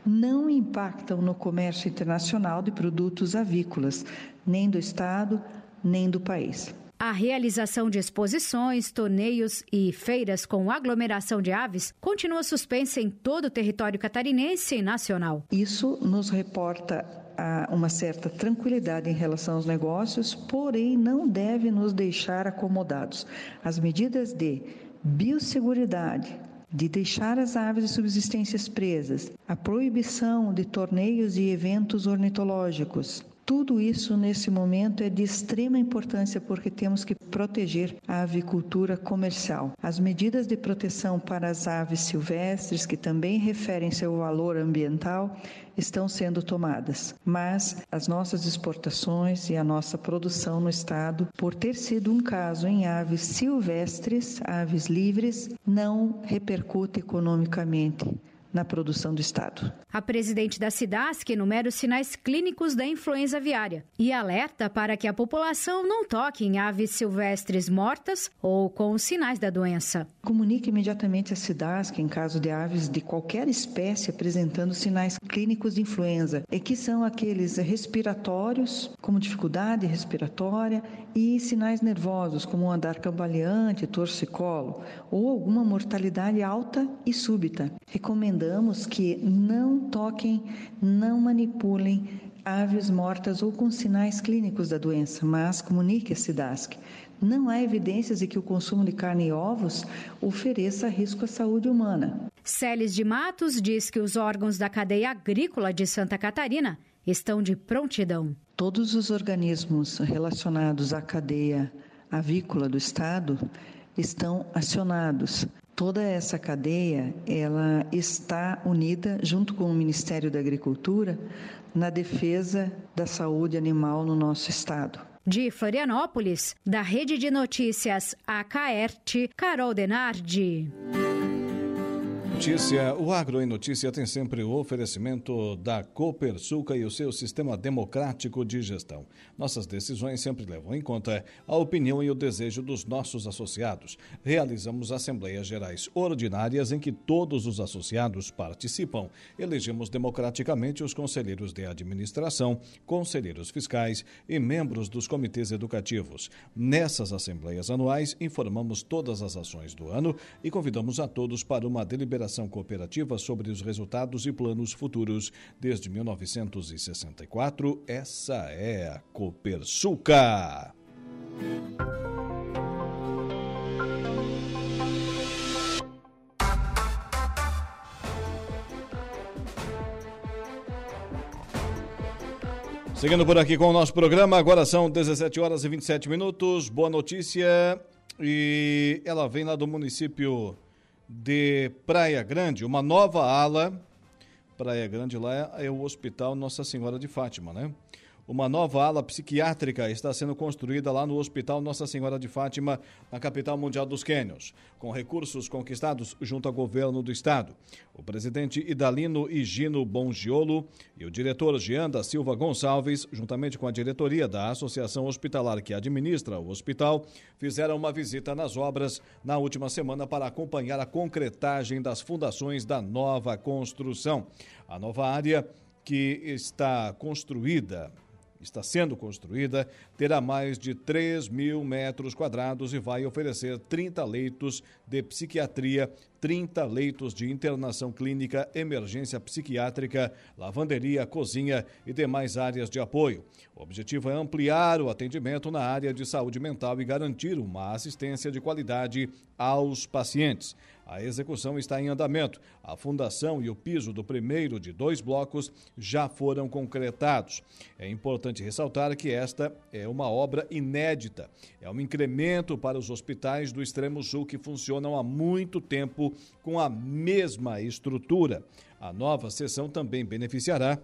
não impactam no comércio internacional de produtos avícolas, nem do estado, nem do país. A realização de exposições, torneios e feiras com aglomeração de aves continua suspensa em todo o território catarinense e nacional. Isso nos reporta uma certa tranquilidade em relação aos negócios, porém não deve nos deixar acomodados. As medidas de biosseguridade, de deixar as aves de subsistências presas, a proibição de torneios e eventos ornitológicos, tudo isso nesse momento é de extrema importância porque temos que proteger a avicultura comercial. As medidas de proteção para as aves silvestres, que também referem seu valor ambiental, estão sendo tomadas, mas as nossas exportações e a nossa produção no estado, por ter sido um caso em aves silvestres, aves livres, não repercute economicamente na produção do Estado. A presidente da SIDASC enumera os sinais clínicos da influenza aviária e alerta para que a população não toque em aves silvestres mortas ou com sinais da doença. Comunique imediatamente a SIDASC em caso de aves de qualquer espécie apresentando sinais clínicos de influenza, e que são aqueles respiratórios, como dificuldade respiratória, e sinais nervosos, como um andar cambaleante, torcicolo, ou alguma mortalidade alta e súbita. Recomendamos que não toquem, não manipulem aves mortas ou com sinais clínicos da doença, mas comunique a SIDASC. Não há evidências de que o consumo de carne e ovos ofereça risco à saúde humana. Celes de Matos diz que os órgãos da cadeia agrícola de Santa Catarina estão de prontidão. Todos os organismos relacionados à cadeia avícola do estado estão acionados. Toda essa cadeia, ela está unida junto com o Ministério da Agricultura na defesa da saúde animal no nosso estado. De Florianópolis, da Rede de Notícias AKERT, Carol Denardi. Notícia, o Agro em Notícia tem sempre o oferecimento da Copersuca e o seu sistema democrático de gestão. Nossas decisões sempre levam em conta a opinião e o desejo dos nossos associados. Realizamos assembleias gerais ordinárias em que todos os associados participam. Elegemos democraticamente os conselheiros de administração, conselheiros fiscais e membros dos comitês educativos. Nessas assembleias anuais, informamos todas as ações do ano e convidamos a todos para uma deliberação cooperativa sobre os resultados e planos futuros. Desde 1964, essa é a Copersuca. Seguindo por aqui com o nosso programa, agora são 17 horas e 27 minutos. Boa notícia. E ela vem lá do município de Praia Grande, uma nova ala. Praia Grande lá é o Hospital Nossa Senhora de Fátima, né? Uma nova ala psiquiátrica está sendo construída lá no Hospital Nossa Senhora de Fátima, na capital mundial dos Quênios, com recursos conquistados junto ao governo do estado. O presidente Idalino Higino Bongiolo e o diretor Jean da Silva Gonçalves, juntamente com a diretoria da Associação Hospitalar que administra o hospital, fizeram uma visita nas obras na última semana para acompanhar a concretagem das fundações da nova construção. A nova área que está construída está sendo construída, terá mais de 3 mil metros quadrados e vai oferecer 30 leitos de psiquiatria, 30 leitos de internação clínica, emergência psiquiátrica, lavanderia, cozinha e demais áreas de apoio. O objetivo é ampliar o atendimento na área de saúde mental e garantir uma assistência de qualidade aos pacientes. A execução está em andamento. A fundação e o piso do primeiro de dois blocos já foram concretados. É importante ressaltar que esta é uma obra inédita. É um incremento para os hospitais do extremo sul que funcionam há muito tempo com a mesma estrutura. A nova seção também beneficiará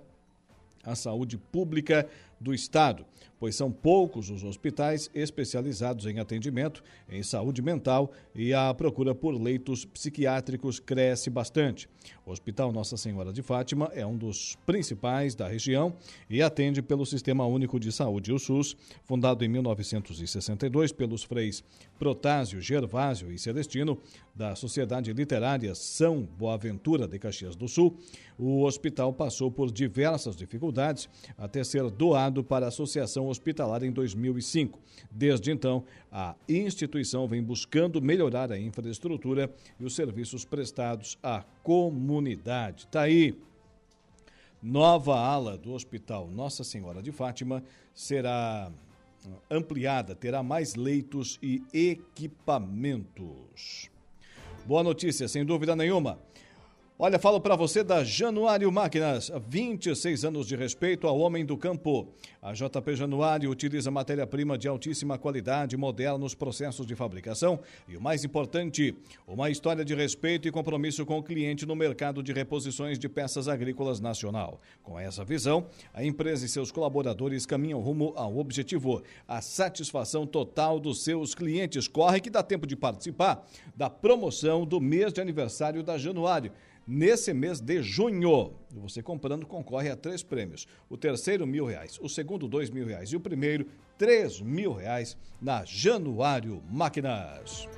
a saúde pública do Estado, pois são poucos os hospitais especializados em atendimento em saúde mental e a procura por leitos psiquiátricos cresce bastante. O Hospital Nossa Senhora de Fátima é um dos principais da região e atende pelo Sistema Único de Saúde, o SUS, fundado em 1962 pelos freis Protásio, Gervásio e Celestino, da Sociedade Literária São Boaventura de Caxias do Sul. O hospital passou por diversas dificuldades até ser doado para a Associação Hospitalar em 2005. Desde então, a instituição vem buscando melhorar a infraestrutura e os serviços prestados à comunidade. Está aí. Nova ala do Hospital Nossa Senhora de Fátima será ampliada, terá mais leitos e equipamentos. Boa notícia, sem dúvida nenhuma. Olha, falo para você da Januário Máquinas, 26 anos de respeito ao homem do campo. A JP Januário utiliza matéria-prima de altíssima qualidade, moderna nos processos de fabricação e o mais importante, uma história de respeito e compromisso com o cliente no mercado de reposições de peças agrícolas nacional. Com essa visão, a empresa e seus colaboradores caminham rumo ao objetivo, a satisfação total dos seus clientes. Corre que dá tempo de participar da promoção do mês de aniversário da Januário nesse mês de junho. Você comprando concorre a três prêmios. O terceiro, mil reais. O segundo, dois mil reais. E o primeiro, três mil reais na Januário Máquinas.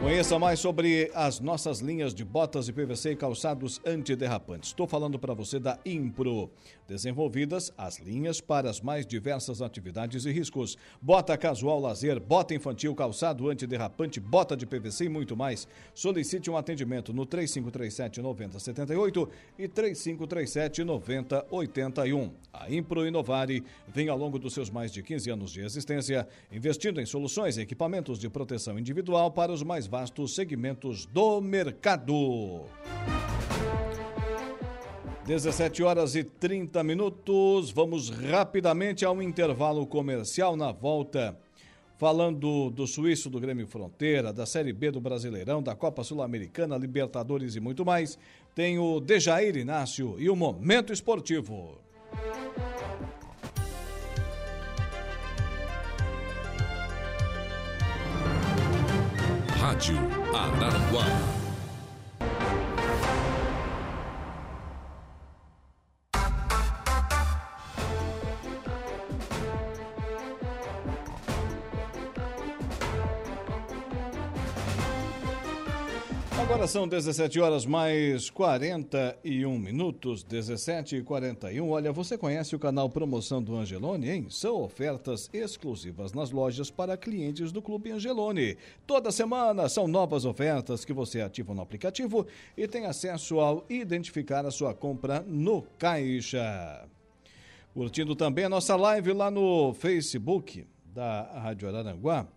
Conheça mais sobre as nossas linhas de botas de PVC e calçados antiderrapantes. Estou falando para você da Impro. Desenvolvidas as linhas para as mais diversas atividades e riscos. Bota casual lazer, bota infantil, calçado antiderrapante, bota de PVC e muito mais. Solicite um atendimento no 3537 9078 e 3537 9081. A Impro Inovare vem ao longo dos seus mais de 15 anos de existência investindo em soluções e equipamentos de proteção individual para os mais vastos segmentos do mercado. 17 horas e 30 minutos. Vamos rapidamente ao intervalo comercial na volta. Falando do Suíço do Grêmio Fronteira, da Série B do Brasileirão, da Copa Sul-Americana, Libertadores e muito mais, tem o Dejair Inácio e o Momento Esportivo. Rádio Araranguá. Agora são 17 horas mais 41 minutos, 17 e 41. Olha, você conhece o canal Promoção do Angelone, hein? São ofertas exclusivas nas lojas para clientes do Clube Angelone. Toda semana são novas ofertas que você ativa no aplicativo e tem acesso ao identificar a sua compra no caixa. Curtindo também a nossa live lá no Facebook da Rádio Araranguá.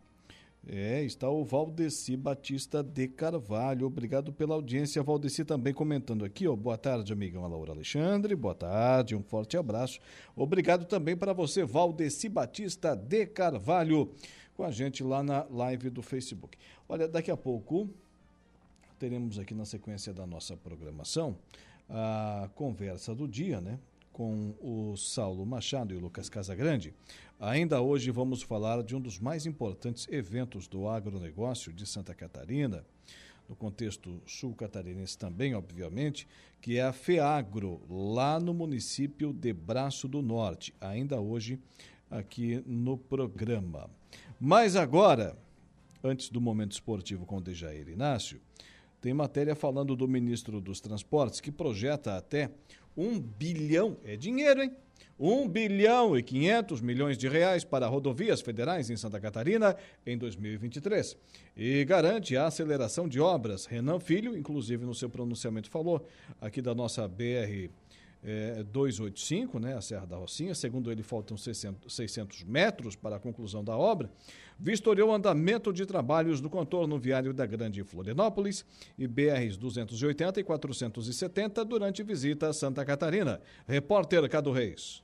É, está o Valdeci Batista de Carvalho. Obrigado pela audiência. Valdeci também comentando aqui, ó. Boa tarde, amigão Laura Alexandre. Boa tarde, um forte abraço. Obrigado também para você, Valdeci Batista de Carvalho, com a gente lá na live do Facebook. Olha, daqui a pouco teremos aqui na sequência da nossa programação a conversa do dia, né? Com o Saulo Machado e o Lucas Casagrande. Ainda hoje vamos falar de um dos mais importantes eventos do agronegócio de Santa Catarina, no contexto sul-catarinense também, obviamente, que é a FEAGRO, lá no município de Braço do Norte, ainda hoje aqui no programa. Mas agora, antes do momento esportivo com Dejair Inácio, tem matéria falando do ministro dos Transportes que projeta até um bilhão, é dinheiro, hein? 1 bilhão e 500 milhões de reais para rodovias federais em Santa Catarina em 2023 e garante a aceleração de obras. Renan Filho, inclusive no seu pronunciamento, falou aqui da nossa BR é, 285, né, a Serra da Rocinha. Segundo ele, faltam 600, 600 metros para a conclusão da obra. Vistoriou o andamento de trabalhos no contorno viário da Grande Florianópolis e BRs 280 e 470 durante visita a Santa Catarina. Repórter Cado Reis.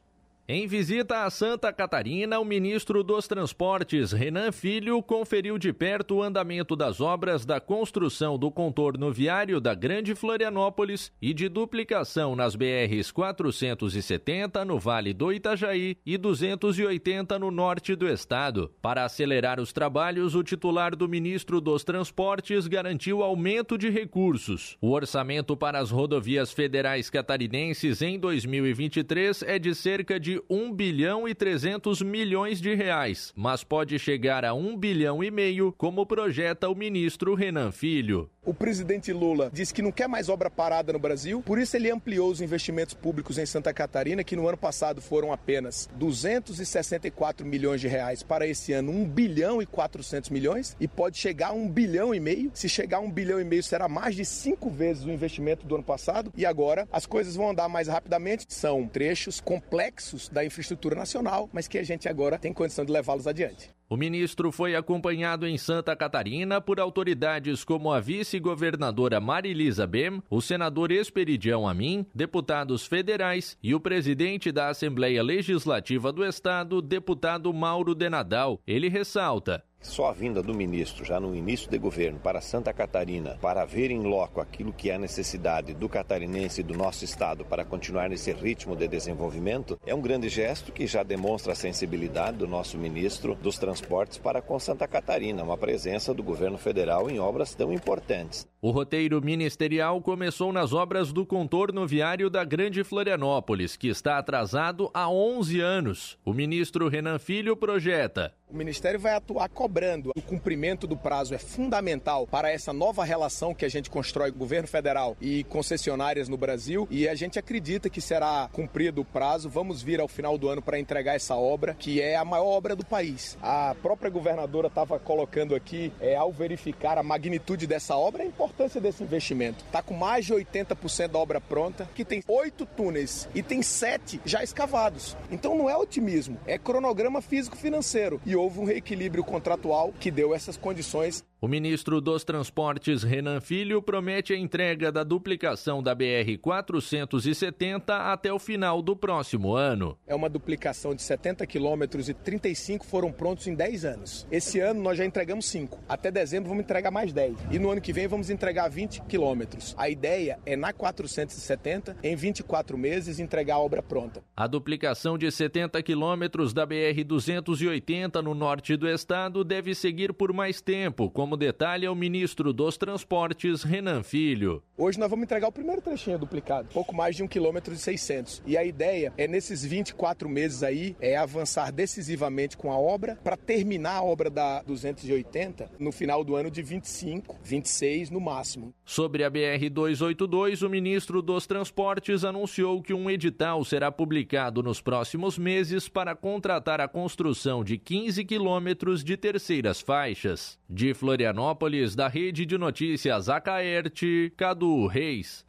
Em visita a Santa Catarina, o ministro dos Transportes, Renan Filho, conferiu de perto o andamento das obras da construção do contorno viário da Grande Florianópolis e de duplicação nas BRs 470 no Vale do Itajaí e 280 no norte do estado. Para acelerar os trabalhos, o titular do ministro dos Transportes garantiu aumento de recursos. O orçamento para as rodovias federais catarinenses em 2023 é de cerca de 1 bilhão e 300 milhões de reais, mas pode chegar a 1 bilhão e meio, como projeta o ministro Renan Filho. O presidente Lula disse que não quer mais obra parada no Brasil, por isso ele ampliou os investimentos públicos em Santa Catarina, que no ano passado foram apenas 264 milhões de reais, para esse ano 1 bilhão e 400 milhões, e pode chegar a 1 bilhão e meio. Se chegar a 1 bilhão e meio, será mais de cinco vezes o investimento do ano passado, e agora as coisas vão andar mais rapidamente. São trechos complexos da infraestrutura nacional, mas que a gente agora tem condição de levá-los adiante. O ministro foi acompanhado em Santa Catarina por autoridades como a vice-governadora Marilisa Bem, o senador Esperidião Amin, deputados federais e o presidente da Assembleia Legislativa do Estado, deputado Mauro de Nadal. Ele ressalta: só a vinda do ministro, já no início de governo, para Santa Catarina, para ver em loco aquilo que é a necessidade do catarinense e do nosso estado para continuar nesse ritmo de desenvolvimento, é um grande gesto que já demonstra a sensibilidade do nosso ministro dos Transportes para com Santa Catarina, uma presença do governo federal em obras tão importantes. O roteiro ministerial começou nas obras do contorno viário da Grande Florianópolis, que está atrasado há 11 anos. O ministro Renan Filho projeta O Ministério vai atuar cobrando. O cumprimento do prazo é fundamental para essa nova relação que a gente constrói com o governo federal e concessionárias no Brasil e a gente acredita que será cumprido o prazo. Vamos vir ao final do ano para entregar essa obra, que é a maior obra do país. A própria governadora estava colocando aqui, é, ao verificar a magnitude dessa obra, a importância desse investimento. Está com mais de 80% da obra pronta, que tem oito túneis e tem sete já escavados. Então não é otimismo, é cronograma físico-financeiro. E houve um reequilíbrio contratual que deu essas condições o ministro dos Transportes, Renan Filho, promete a entrega da duplicação da BR-470 até o final do próximo ano. É uma duplicação de 70 quilômetros e 35 foram prontos em 10 anos. Esse ano nós já entregamos 5. Até dezembro vamos entregar mais 10. E no ano que vem vamos entregar 20 quilômetros. A ideia é na 470, em 24 meses, entregar a obra pronta. A duplicação de 70 quilômetros da BR-280 no norte do estado deve seguir por mais tempo, como como detalha o ministro dos Transportes, Renan Filho. Hoje nós vamos entregar o primeiro trechinho duplicado, pouco mais de um quilômetro e 600. E a ideia é, nesses 24 meses aí, é avançar decisivamente com a obra para terminar a obra da 280 no final do ano de 25, 26 no máximo. Sobre a BR-282, o ministro dos Transportes anunciou que um edital será publicado nos próximos meses para contratar a construção de 15 quilômetros de terceiras faixas. De Florianópolis, da Rede de Notícias Acaerte, Cadu Reis.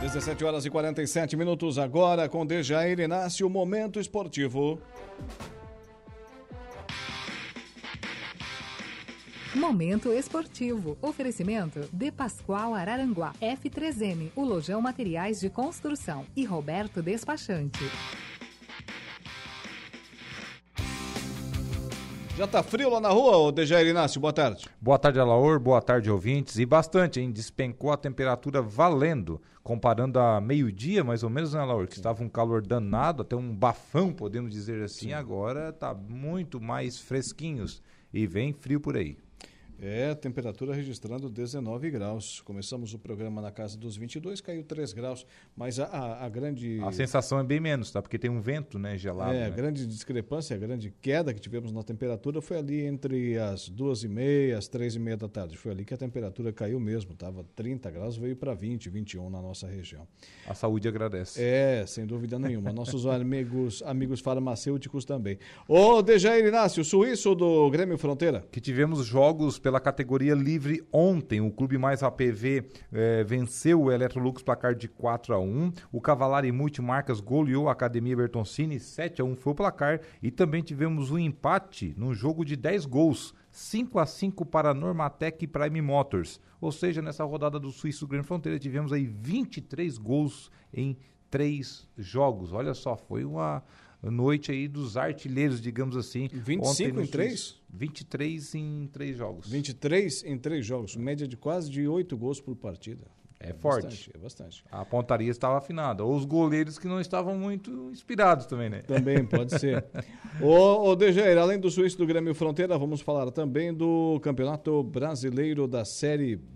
17 horas e 47 minutos agora com Dejair Inácio, Momento Esportivo. Momento Esportivo. Oferecimento de Pascoal Araranguá, F3M, o Lojão Materiais de Construção e Roberto Despachante. Já tá frio lá na rua, ô Dejair Inácio? Boa tarde. Boa tarde, Alaor. Boa tarde, ouvintes. E bastante, hein? Despencou a temperatura valendo, comparando a meio-dia, mais ou menos, né, Alaor? Que estava um calor danado, até um bafão, podemos dizer assim. Sim. Agora tá muito mais fresquinhos e vem frio por aí. É, temperatura registrando 19 graus. Começamos o programa na casa dos 22, caiu 3 graus, mas a, a, grande... A sensação é bem menos, tá? Porque tem um vento, né, gelado. É, né? a grande discrepância, a grande queda que tivemos na temperatura foi ali entre as 2 e meia, as 3 e meia da tarde. Foi ali que a temperatura caiu mesmo, tava 30 graus, veio para 20, 21 na nossa região. A saúde agradece. É, sem dúvida nenhuma. Nossos amigos, amigos farmacêuticos também. Ô, Dejair Inácio, suíço do Grêmio Fronteira. Que tivemos jogos pela categoria livre ontem. O Clube Mais APV eh, venceu o Electrolux placar de 4 a 1 O Cavalari Multimarcas goleou a Academia Bertoncini, 7 a 1 foi o placar. E também tivemos um empate num jogo de 10 gols. 5 a 5 para Normatec e Prime Motors. Ou seja, nessa rodada do Suíço Grande Fronteira tivemos aí 23 gols em três jogos. Olha só, foi uma noite aí dos artilheiros, digamos assim. 25 em 3? 23 em 3 jogos. 23 em 3 jogos, média de quase de 8 gols por partida. É, é forte. Bastante, é bastante. A pontaria estava afinada. Ou os goleiros que não estavam muito inspirados também, né? Também, pode ser. ô, ô Dejair, além do Suíço do Grêmio Fronteira, vamos falar também do Campeonato Brasileiro da Série B.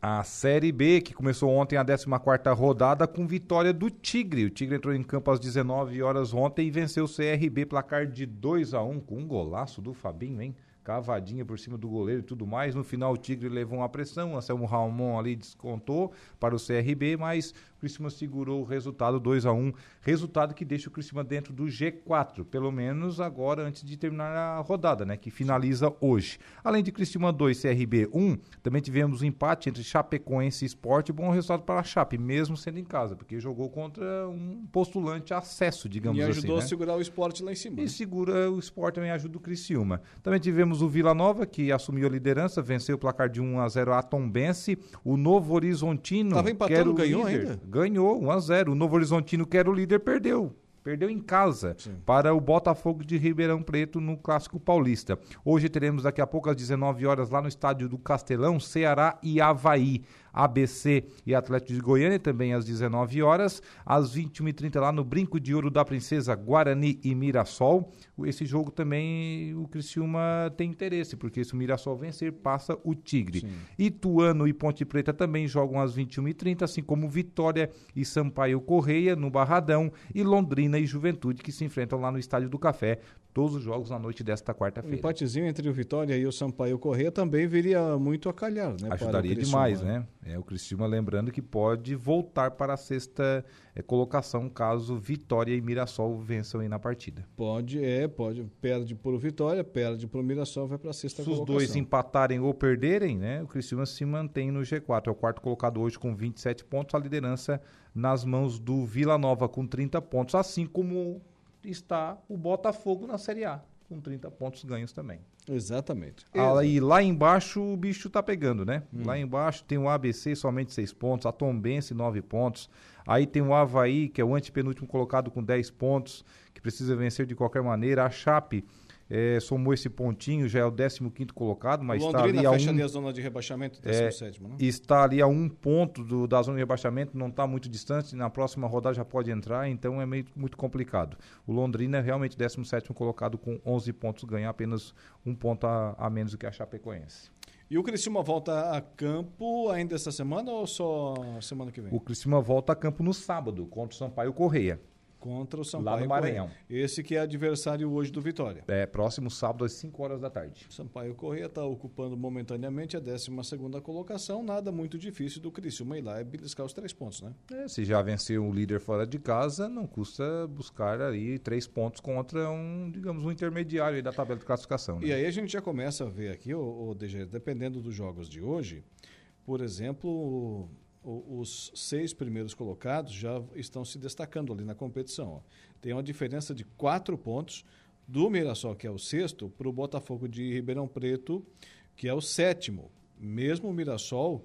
A Série B, que começou ontem a 14ª rodada com vitória do Tigre. O Tigre entrou em campo às 19 horas ontem e venceu o CRB placar de 2 a 1 com um golaço do Fabinho, hein? Cavadinha por cima do goleiro e tudo mais. No final, o Tigre levou uma pressão. O Anselmo Ramon ali descontou para o CRB, mas o Criciúma segurou o resultado 2 a 1 Resultado que deixa o Criciúma dentro do G4, pelo menos agora antes de terminar a rodada, né? Que finaliza hoje. Além de Criciúma 2, CRB 1, também tivemos um empate entre Chapecoense e Sport. Bom resultado para a Chape, mesmo sendo em casa, porque jogou contra um postulante acesso, digamos assim. E ajudou assim, a segurar o esporte lá em cima. E né? segura o esporte também ajuda o Criciúma. Também tivemos o Vila Nova, que assumiu a liderança, venceu o placar de 1 a 0 a Tombense. O Novo Horizontino. Estava empatando, ganhou líder, ainda? Ganhou 1 a 0 O Novo Horizontino, que era o líder, perdeu. Perdeu em casa Sim. para o Botafogo de Ribeirão Preto no Clássico Paulista. Hoje teremos daqui a pouco às 19 horas lá no estádio do Castelão, Ceará e Havaí. ABC e Atlético de Goiânia, também às 19 horas. Às 21h30, lá no Brinco de Ouro da Princesa, Guarani e Mirassol. Esse jogo também o Criciúma tem interesse, porque se o Mirassol vencer, passa o Tigre. Sim. Ituano e Ponte Preta também jogam às 21h30, assim como Vitória e Sampaio Correia no Barradão e Londrina e Juventude que se enfrentam lá no Estádio do Café. Todos os jogos na noite desta quarta-feira. empatezinho entre o Vitória e o Sampaio Corrêa também viria muito a calhar, né? o Ajudaria demais, né? É, o Criciúma lembrando que pode voltar para a sexta é, colocação caso Vitória e Mirassol vençam aí na partida. Pode, é, pode. Perde por Vitória, perde por Mirassol, vai para a sexta Se os colocação. dois empatarem ou perderem, né, o Criciúma se mantém no G4. É o quarto colocado hoje com 27 pontos, a liderança nas mãos do Vila Nova com 30 pontos, assim como está o Botafogo na Série A, com 30 pontos ganhos também. Exatamente. Ah, e lá embaixo o bicho tá pegando, né? Hum. Lá embaixo tem o ABC somente 6 pontos, a Tombense 9 pontos. Aí tem o Havaí, que é o antepenúltimo colocado com 10 pontos, que precisa vencer de qualquer maneira. A Chape eh, somou esse pontinho, já é o 15º colocado, mas está Londrina ali a fecha um... ali a zona de rebaixamento, É, 17 né? está ali a um ponto do- da zona de rebaixamento, não está muito distante, na próxima rodada já pode entrar, então é meio, muito complicado. O Londrina é realmente 17º colocado com 11 pontos, ganha apenas um ponto a, a menos do que a Chapecoense. E o Criciúma volta a campo ainda essa semana ou só semana que vem? O Criciúma volta a campo no sábado, contra o Sampaio Correia. Contra o Lá Sampaio no Maranhão. Correia. Esse que é adversário hoje do Vitória. É, próximo sábado às 5 horas da tarde. Sampaio Correia está ocupando momentaneamente a 12ª colocação, nada muito difícil do Criciúma ir lá e beliscar os três pontos, né? É, se já venceu o líder fora de casa, não custa buscar aí três pontos contra um, digamos, um intermediário aí da tabela de classificação. né? E aí a gente já começa a ver aqui, o, o dependendo dos jogos de hoje, por exemplo, o- os seis primeiros colocados já estão se destacando ali na competição. ó. Tem uma diferença de quatro pontos do Mirassol, que é o sexto, para o Botafogo de Ribeirão Preto, que é o sétimo. Mesmo o Mirassol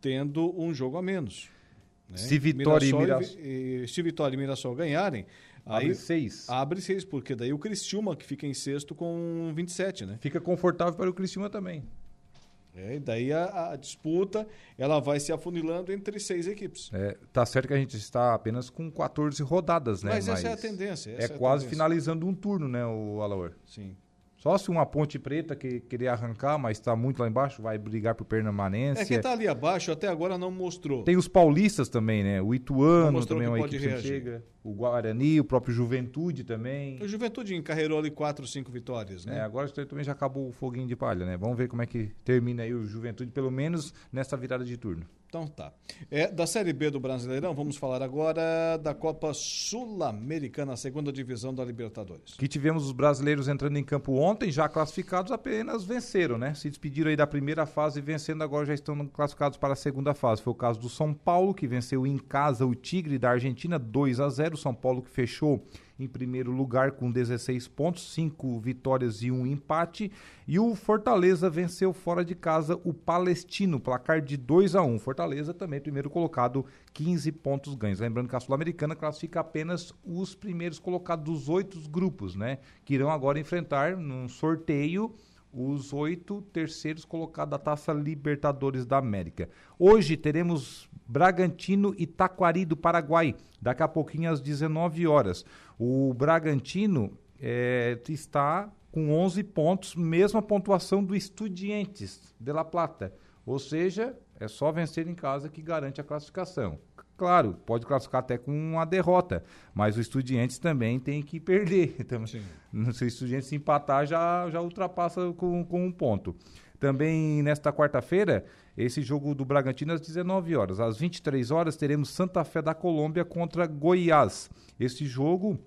tendo um jogo a menos. né? Se Vitória e Mirassol e, se Vitória e Mirassol ganharem, Abre aí seis. Abre seis, porque daí o Criciúma que fica em sexto com 27, né? Fica confortável para o Criciúma também. É, e daí a, a disputa ela vai se afunilando entre seis equipes. É, tá certo que a gente está apenas com 14 rodadas, né? Mas essa é a tendência, É é quase tendência. finalizando um turno, né, o Alaor? Sim. Só se uma ponte preta que querer arrancar, mas está muito lá embaixo, vai brigar por permanência. É quem está ali abaixo até agora não mostrou. Tem os paulistas também, né? O Ituano também é que uma equipe que chega. O Guarani, o próprio Juventude também. O Juventude encarreirou ali quatro, cinco vitórias, né? É, agora também já acabou o foguinho de palha, né? Vamos ver como é que termina aí o Juventude, pelo menos nessa virada de turno. Então tá. É, da Série B do Brasileirão, vamos falar agora da Copa Sul-Americana, segunda divisão da Libertadores. Que tivemos os brasileiros entrando em campo ontem, já classificados, apenas venceram, né? Se despediram aí da primeira fase, vencendo, agora já estão classificados para a segunda fase. Foi o caso do São Paulo, que venceu em casa o Tigre da Argentina, 2 a 0 São Paulo que fechou em primeiro lugar com 16 pontos, 5 vitórias e um empate. E o Fortaleza venceu fora de casa o Palestino, placar de 2 a 1 Fortaleza também primeiro colocado, 15 pontos ganhos. Lembrando que a Sul-Americana classifica apenas os primeiros colocados dos oito grupos, né? Que irão agora enfrentar num sorteio os oito terceiros colocados da Taça Libertadores da América. Hoje teremos Bragantino e Taquari do Paraguai, daqui a pouquinho às 19 horas. O Bragantino eh, está com 11 pontos, mesma pontuação do Estudiantes de La Plata. Ou seja, é só vencer em casa que garante a classificação. Claro, pode classificar até com uma derrota, mas o Estudiantes também tem que perder. Então, se o Estudiantes se empatar, já, já ultrapassa com, com um ponto. Também nesta quarta-feira, esse jogo do Bragantino às 19 horas. Às 23 horas, teremos Santa Fé da Colômbia contra Goiás. Esse jogo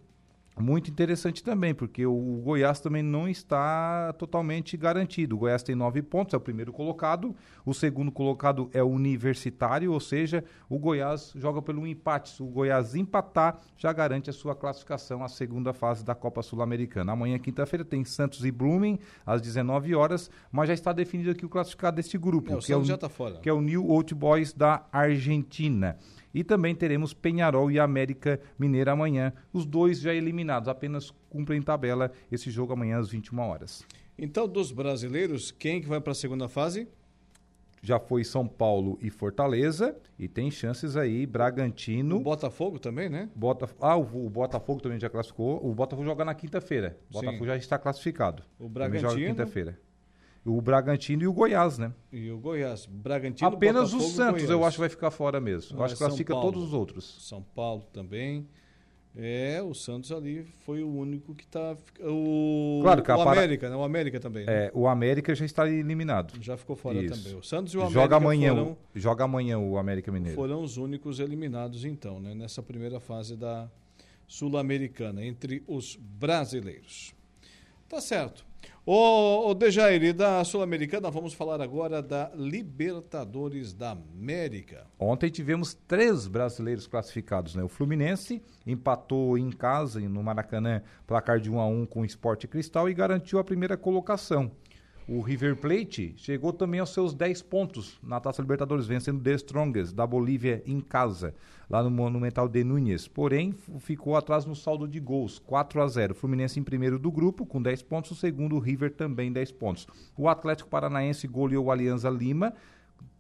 muito interessante também, porque o Goiás também não está totalmente garantido. O Goiás tem nove pontos, é o primeiro colocado. O segundo colocado é o Universitário, ou seja, o Goiás joga pelo empate. Se o Goiás empatar, já garante a sua classificação à segunda fase da Copa Sul-Americana. Amanhã, quinta-feira, tem Santos e Blooming, às 19 horas, mas já está definido aqui o classificado deste grupo, É, o que, é o, já tá fora. que é o New Old Boys da Argentina. E também teremos Penharol e América Mineira amanhã. Os dois já eliminados, apenas cumprem tabela esse jogo amanhã às 21 horas. Então, dos brasileiros, quem que vai para a segunda fase? Já foi São Paulo e Fortaleza e tem chances aí Bragantino. O Botafogo também, né? Bota... Ah, o, o Botafogo também já classificou. O Botafogo joga na quinta-feira. O Sim. Botafogo já está classificado. O Também joga Bragantino. quinta-feira. O Bragantino e o Goiás, né? E o Goiás. Bragantino, Apenas o Botafogo e Santos eu acho que vai ficar fora mesmo. Eu acho que São classifica Paulo. todos os outros. São Paulo também. É, o Santos ali foi o único que está. O, Claro que o para- América, né? O América também. né? É, o América já está eliminado. Já ficou fora Isso. também. O Santos e o joga América amanhã, foram, o- joga amanhã o América Mineiro. foram os únicos eliminados, então, né? Nessa primeira fase da Sul-Americana, entre os brasileiros. Tá certo. Ô, ô Dejair, da Sul-Americana, vamos falar agora da Libertadores da América. Ontem tivemos três brasileiros classificados, né? O Fluminense empatou em casa, no Maracanã, placar de 1 a 1 com o Sport Cristal e garantiu a primeira colocação. O River Plate chegou também aos seus 10 pontos na Taça Libertadores, vencendo The Strongest da Bolívia em casa, lá no Monumental de Núñez. Porém, ficou atrás no saldo de gols, 4 a 0. Fluminense em primeiro do grupo, com 10 pontos. O segundo, o River, também 10 pontos. O Atlético Paranaense goleou o Alianza Lima,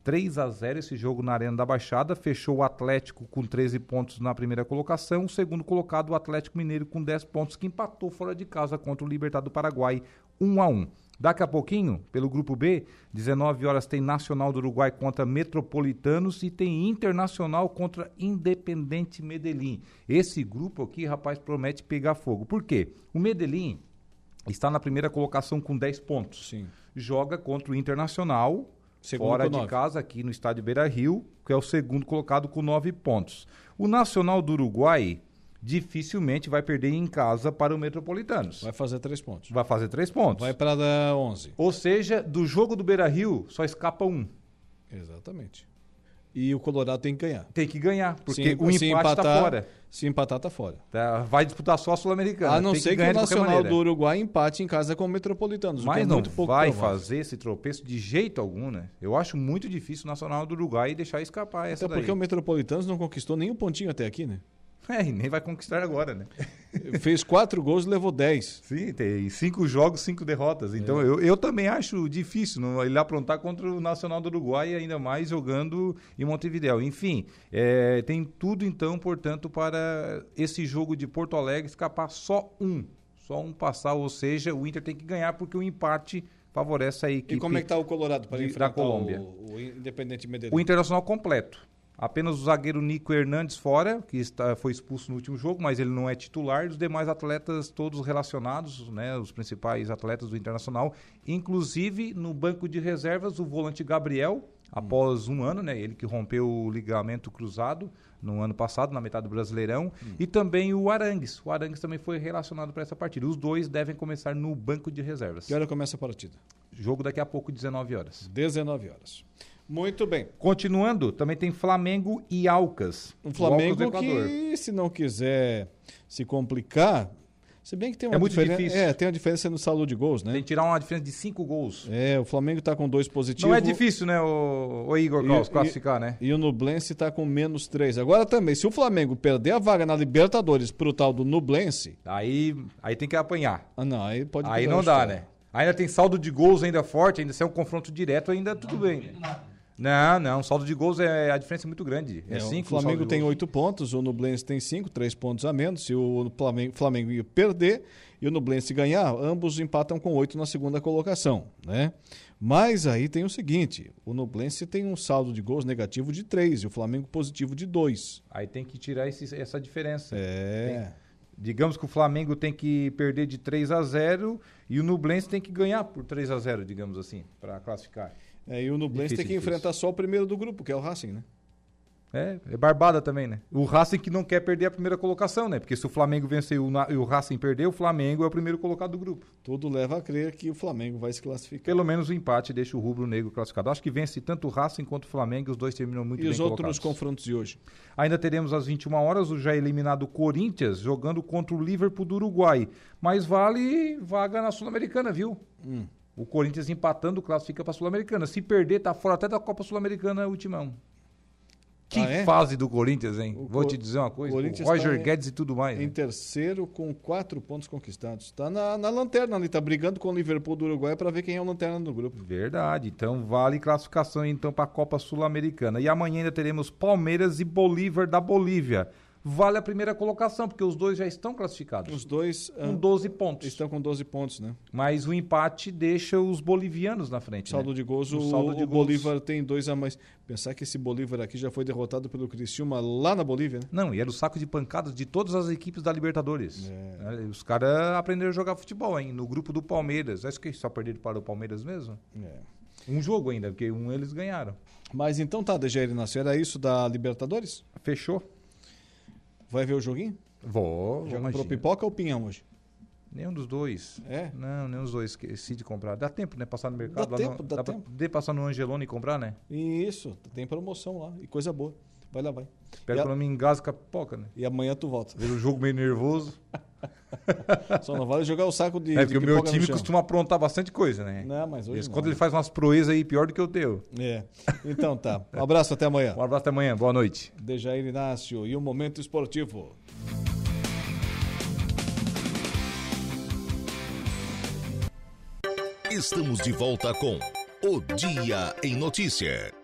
3 a 0 esse jogo na Arena da Baixada, fechou o Atlético com 13 pontos na primeira colocação, o segundo colocado o Atlético Mineiro com 10 pontos, que empatou fora de casa contra o Libertad do Paraguai, 1 a 1. Daqui a pouquinho, pelo grupo B, 19 horas tem Nacional do Uruguai contra Metropolitanos e tem Internacional contra Independente Medellín. Esse grupo aqui, rapaz, promete pegar fogo. Por quê? O Medellín está na primeira colocação com 10 pontos. Sim. Joga contra o Internacional, Segundo fora de casa, aqui no estádio Beira Rio, que é o segundo colocado com 9 pontos. O Nacional do Uruguai dificilmente vai perder em casa para o Metropolitanos. Vai fazer três pontos. Vai fazer três pontos. Vai para dar 11. Ou seja, do jogo do Beira Rio só escapa um. Exatamente. E o Colorado tem que ganhar. Tem que ganhar, porque Se- o empate está fora. Se empatar, tá fora. Tá, vai disputar só a Sul-Americana. A não ser que, ganhar o Nacional do Uruguai empate em casa com o Metropolitanos. que Mas é não pouco vai provável. fazer esse tropeço de jeito algum, né? Eu acho muito difícil o Nacional do Uruguai deixar escapar essa Até porque daí. o Metropolitanos não conquistou nenhum pontinho até aqui, né? É, e nem vai conquistar agora, né? Fez quatro gols e levou dez. Sim, tem cinco jogos, cinco derrotas. Então É. eu, eu também acho difícil não, ele aprontar contra o Nacional do Uruguai, ainda mais jogando em Montevideo. Enfim, é, tem tudo então, portanto, para esse jogo de Porto Alegre escapar só um. Só um passar, ou seja, o Inter tem que ganhar porque o empate favorece a equipe E como é que tá o Colorado para de- enfrentar da Colômbia. O, o Independente Medellín? O Internacional completo. Apenas o zagueiro Nico Hernandes fora, que está, foi expulso no último jogo, mas ele não é titular. Os demais atletas todos relacionados, né, os principais atletas do Internacional. Inclusive, no banco de reservas, o volante Gabriel, após um ano, né, ele que rompeu o ligamento cruzado no ano passado, na metade do Brasileirão. E também o Arangues. O Arangues também foi relacionado para essa partida. Os dois devem começar no banco de reservas. Que hora começa a partida? Jogo daqui a pouco, 19 horas. 19 horas. Muito bem. Continuando, também tem Flamengo e Alcas. O do Flamengo Equador. que, se não quiser se complicar, se bem que tem uma É muito diferença. difícil. É, tem uma diferença no saldo de gols, né? Tem que tirar uma diferença de 5 gols. É, o Flamengo está com dois positivos. Não é difícil, né, o, o Igor Klaus, E- classificar, né? E o Nublense está com menos três. Agora também, se o Flamengo perder a vaga na Libertadores pro tal do Nublense. Aí, aí tem que apanhar. Ah, não, aí pode Aí não o dá, chute. né? Ainda tem saldo de gols ainda forte, ainda se é um confronto direto, ainda tudo bem. Não, não, saldo de gols é a diferença é muito grande. É É, 5 o Flamengo tem oito pontos, o Nublense tem cinco, três pontos a menos. Se o Flamengo, Flamengo perder e o Nublense ganhar, ambos empatam com oito na segunda colocação, né? Mas aí tem o seguinte, o Nublense tem um saldo de gols negativo de três e o Flamengo positivo de dois. Aí tem que tirar esse- essa diferença. É. Tem- digamos que o Flamengo tem que perder de 3 a 0 e o Nublense tem que ganhar por 3 a 0 digamos assim, para classificar. É, e o Nublense Difícil, tem que difícil. enfrentar só o primeiro do grupo, que é o Racing, né? É, é barbada também, né? O Racing que não quer perder a primeira colocação, né? Porque se o Flamengo vencer e o e Racing perder, o Flamengo é o primeiro colocado do grupo. Tudo leva a crer que o Flamengo vai se classificar. Pelo menos o empate deixa o rubro-negro classificado. Acho que vence tanto o Racing quanto o Flamengo, os dois terminam muito E bem os outros colocados. confrontos de hoje? Ainda teremos às 21 horas o já eliminado Corinthians jogando contra o Liverpool do Uruguai. Mas vale vaga na Sul-Americana, viu? Hum. O Corinthians empatando classifica para a Sul-Americana. Se perder, tá fora até da Copa Sul-Americana ultimão. Que Ah, é? fase do Corinthians, hein? Vou Co- te dizer uma coisa. O Corinthians Roger tá em- Guedes e tudo mais. Em né? terceiro, com quatro pontos conquistados. Está na, na lanterna ali, tá brigando com o Liverpool do Uruguai para ver quem é o lanterna do grupo. Verdade. Então vale classificação então para a Copa Sul-Americana. E amanhã ainda teremos Palmeiras e Bolívar da Bolívia. Vale a primeira colocação, porque os dois já estão classificados. Os dois com 12 pontos. Estão com 12 pontos, né? Mas o empate deixa os bolivianos na frente. Saldo né? de gols, o, saldo de o gols. Bolívar tem dois a mais. Pensar que esse Bolívar aqui já foi derrotado pelo Criciúma lá na Bolívia, né? Não, e era o saco de pancadas de todas as equipes da Libertadores. É. Né? Os caras aprenderam a jogar futebol, hein? No grupo do Palmeiras. Acho que só perderam para o Palmeiras mesmo. É. Um jogo ainda, porque um eles ganharam. Mas então tá, Dejair Inácio, era isso da Libertadores? Fechou. Vai ver o joguinho? Vou. Imagina. comprou pipoca ou pinhão hoje? Nenhum dos dois. É? Não, nenhum dos dois esqueci de comprar. Dá tempo, né? Passar no mercado. Dá tempo, no, dá pra tempo. poder passar no Angelone e comprar, né? Isso, tem promoção lá e coisa boa. Vai lá, vai. Espero E a- que não me engasga a pipoca, né? E amanhã tu volta. Ver o jogo meio nervoso. Só não vale jogar o saco de é, de porque o meu time costuma aprontar bastante coisa, né? Não, mas hoje não. Quando ele faz umas proezas aí pior do que o teu. É. Então tá. Um abraço, até amanhã. Um abraço até amanhã. Boa noite. Dejair Inácio e o Momento Esportivo. Estamos de volta com O Dia em Notícia.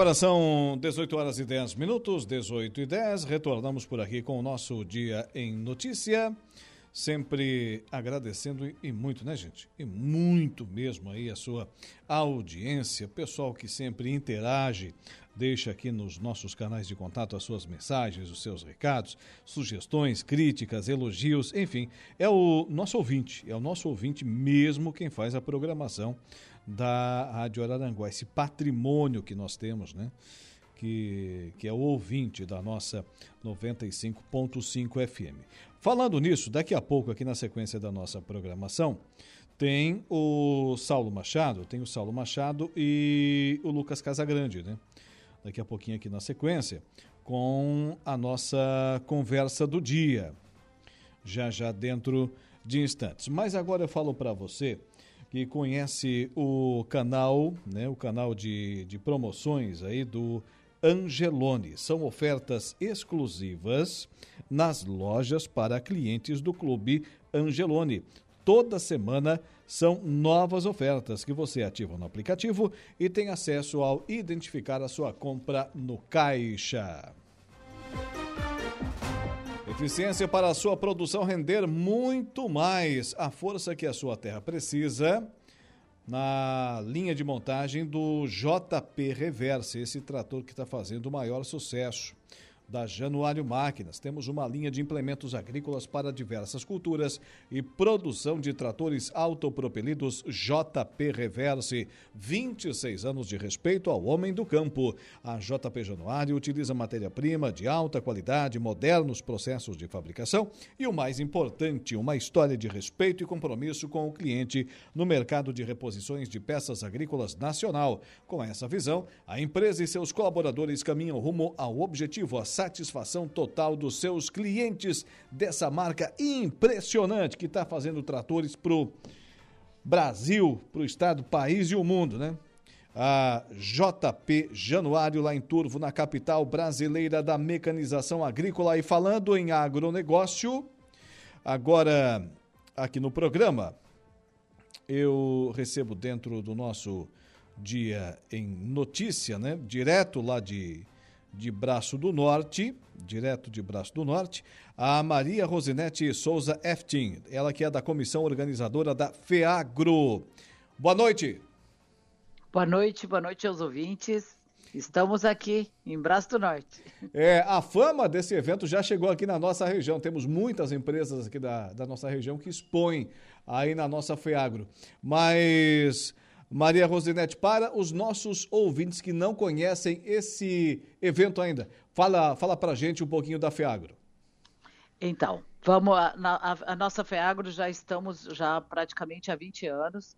Agora são 18 horas e 10 minutos, 18 e 10. Retornamos por aqui com o nosso Dia em Notícia. Sempre agradecendo e- muito, né, gente? E muito mesmo aí a sua audiência, pessoal que sempre interage, deixa aqui nos nossos canais de contato as suas mensagens, os seus recados, sugestões, críticas, elogios, enfim, é o nosso ouvinte, é o nosso ouvinte mesmo quem faz a programação da Rádio Araranguá, esse patrimônio que nós temos, né? Que, que é o ouvinte da nossa 95.5 FM. Falando nisso, daqui a pouco, aqui na sequência da nossa programação, tem o Saulo Machado, tem o Saulo Machado e o Lucas Casagrande, né? Daqui a pouquinho aqui na sequência, com a nossa conversa do dia. Já já dentro de instantes. Mas agora eu falo para você que conhece o canal, né, o canal de, de promoções aí do Angelone. São ofertas exclusivas nas lojas para clientes do Clube Angelone. Toda semana são novas ofertas que você ativa no aplicativo e tem acesso ao identificar a sua compra no caixa. Eficiência para a sua produção render muito mais. A força que a sua terra precisa na linha de montagem do JP Reverse, esse trator que está fazendo o maior sucesso. Da Januário Máquinas, temos uma linha de implementos agrícolas para diversas culturas e produção de tratores autopropelidos JP Reverse. 26 anos de respeito ao homem do campo. A JP Januário utiliza matéria-prima de alta qualidade, modernos processos de fabricação e o mais importante, uma história de respeito e compromisso com o cliente no mercado de reposições de peças agrícolas nacional. Com essa visão, a empresa e seus colaboradores caminham rumo ao objetivo, a satisfação total dos seus clientes dessa marca impressionante que está fazendo tratores pro Brasil, pro estado, país e o mundo, né? A JP Januário, lá em Turvo, na capital brasileira da mecanização agrícola. E falando em agronegócio, agora aqui no programa, eu recebo dentro do nosso dia em notícia, né? Direto lá de, de Braço do Norte, direto de Braço do Norte, a Maria Rosinete Souza Eftin, ela que é da comissão organizadora da FEAGRO. Boa noite. Boa noite, boa noite aos ouvintes. Estamos aqui em Braço do Norte. É, a fama desse evento já chegou aqui na nossa região. Temos muitas empresas aqui da, da nossa região que expõem aí na nossa FEAGRO. Mas, Maria Rosinete, para os nossos ouvintes que não conhecem esse evento ainda, fala, fala pra gente um pouquinho da FEAGRO. Então, vamos a, a- a nossa FEAGRO já estamos já praticamente há 20 anos,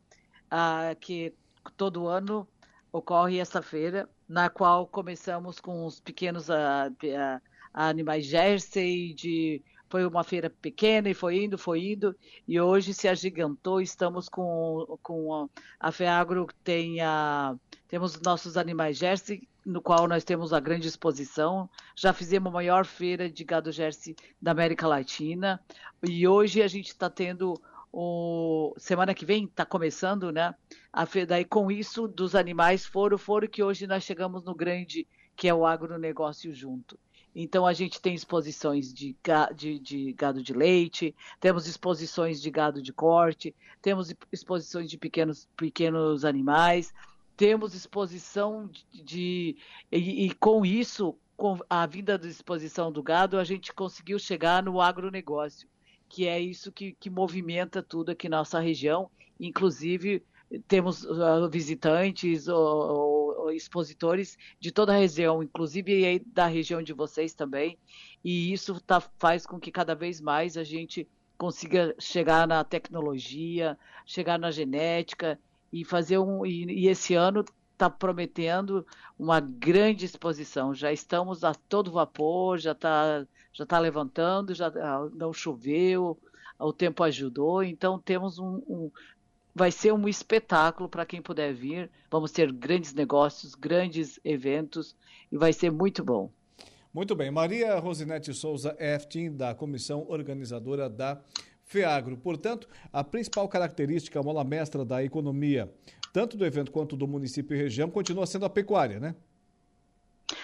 ah, que todo ano ocorre essa feira, na qual começamos com os pequenos ah, ah, animais Jersey de foi uma feira pequena e foi indo, foi indo, e hoje se agigantou. Estamos com, com a, a FEAGRO, tem a, temos nossos animais Jersey, no qual nós temos a grande exposição. Já fizemos a maior feira de gado Jersey da América Latina, e hoje a gente está tendo o semana que vem está começando, né? A daí com isso dos animais foram foram que hoje nós chegamos no grande que é o agronegócio junto. Então a gente tem exposições de, de, de, gado de leite, temos exposições de gado de corte, temos exposições de pequenos, pequenos animais, temos exposição de. de e, e, com isso, com a vinda da exposição do gado, a gente conseguiu chegar no agronegócio, que é isso que, que movimenta tudo aqui na nossa região, inclusive temos uh, visitantes ou, expositores de toda a região, inclusive da região de vocês também, e isso tá, faz com que cada vez mais a gente consiga chegar na tecnologia, chegar na genética e fazer um e, e esse ano está prometendo uma grande exposição. Já estamos a todo vapor, já está já tá levantando, já ah, não choveu, o tempo ajudou, então temos um, um, vai ser um espetáculo para quem puder vir. Vamos ter grandes negócios, grandes eventos e vai ser muito bom. Muito bem. Maria Rosinete Souza Eftin, da comissão organizadora da FEAGRO. Portanto, a principal característica, a mola mestra da economia, tanto do evento quanto do município e região, continua sendo a pecuária, né?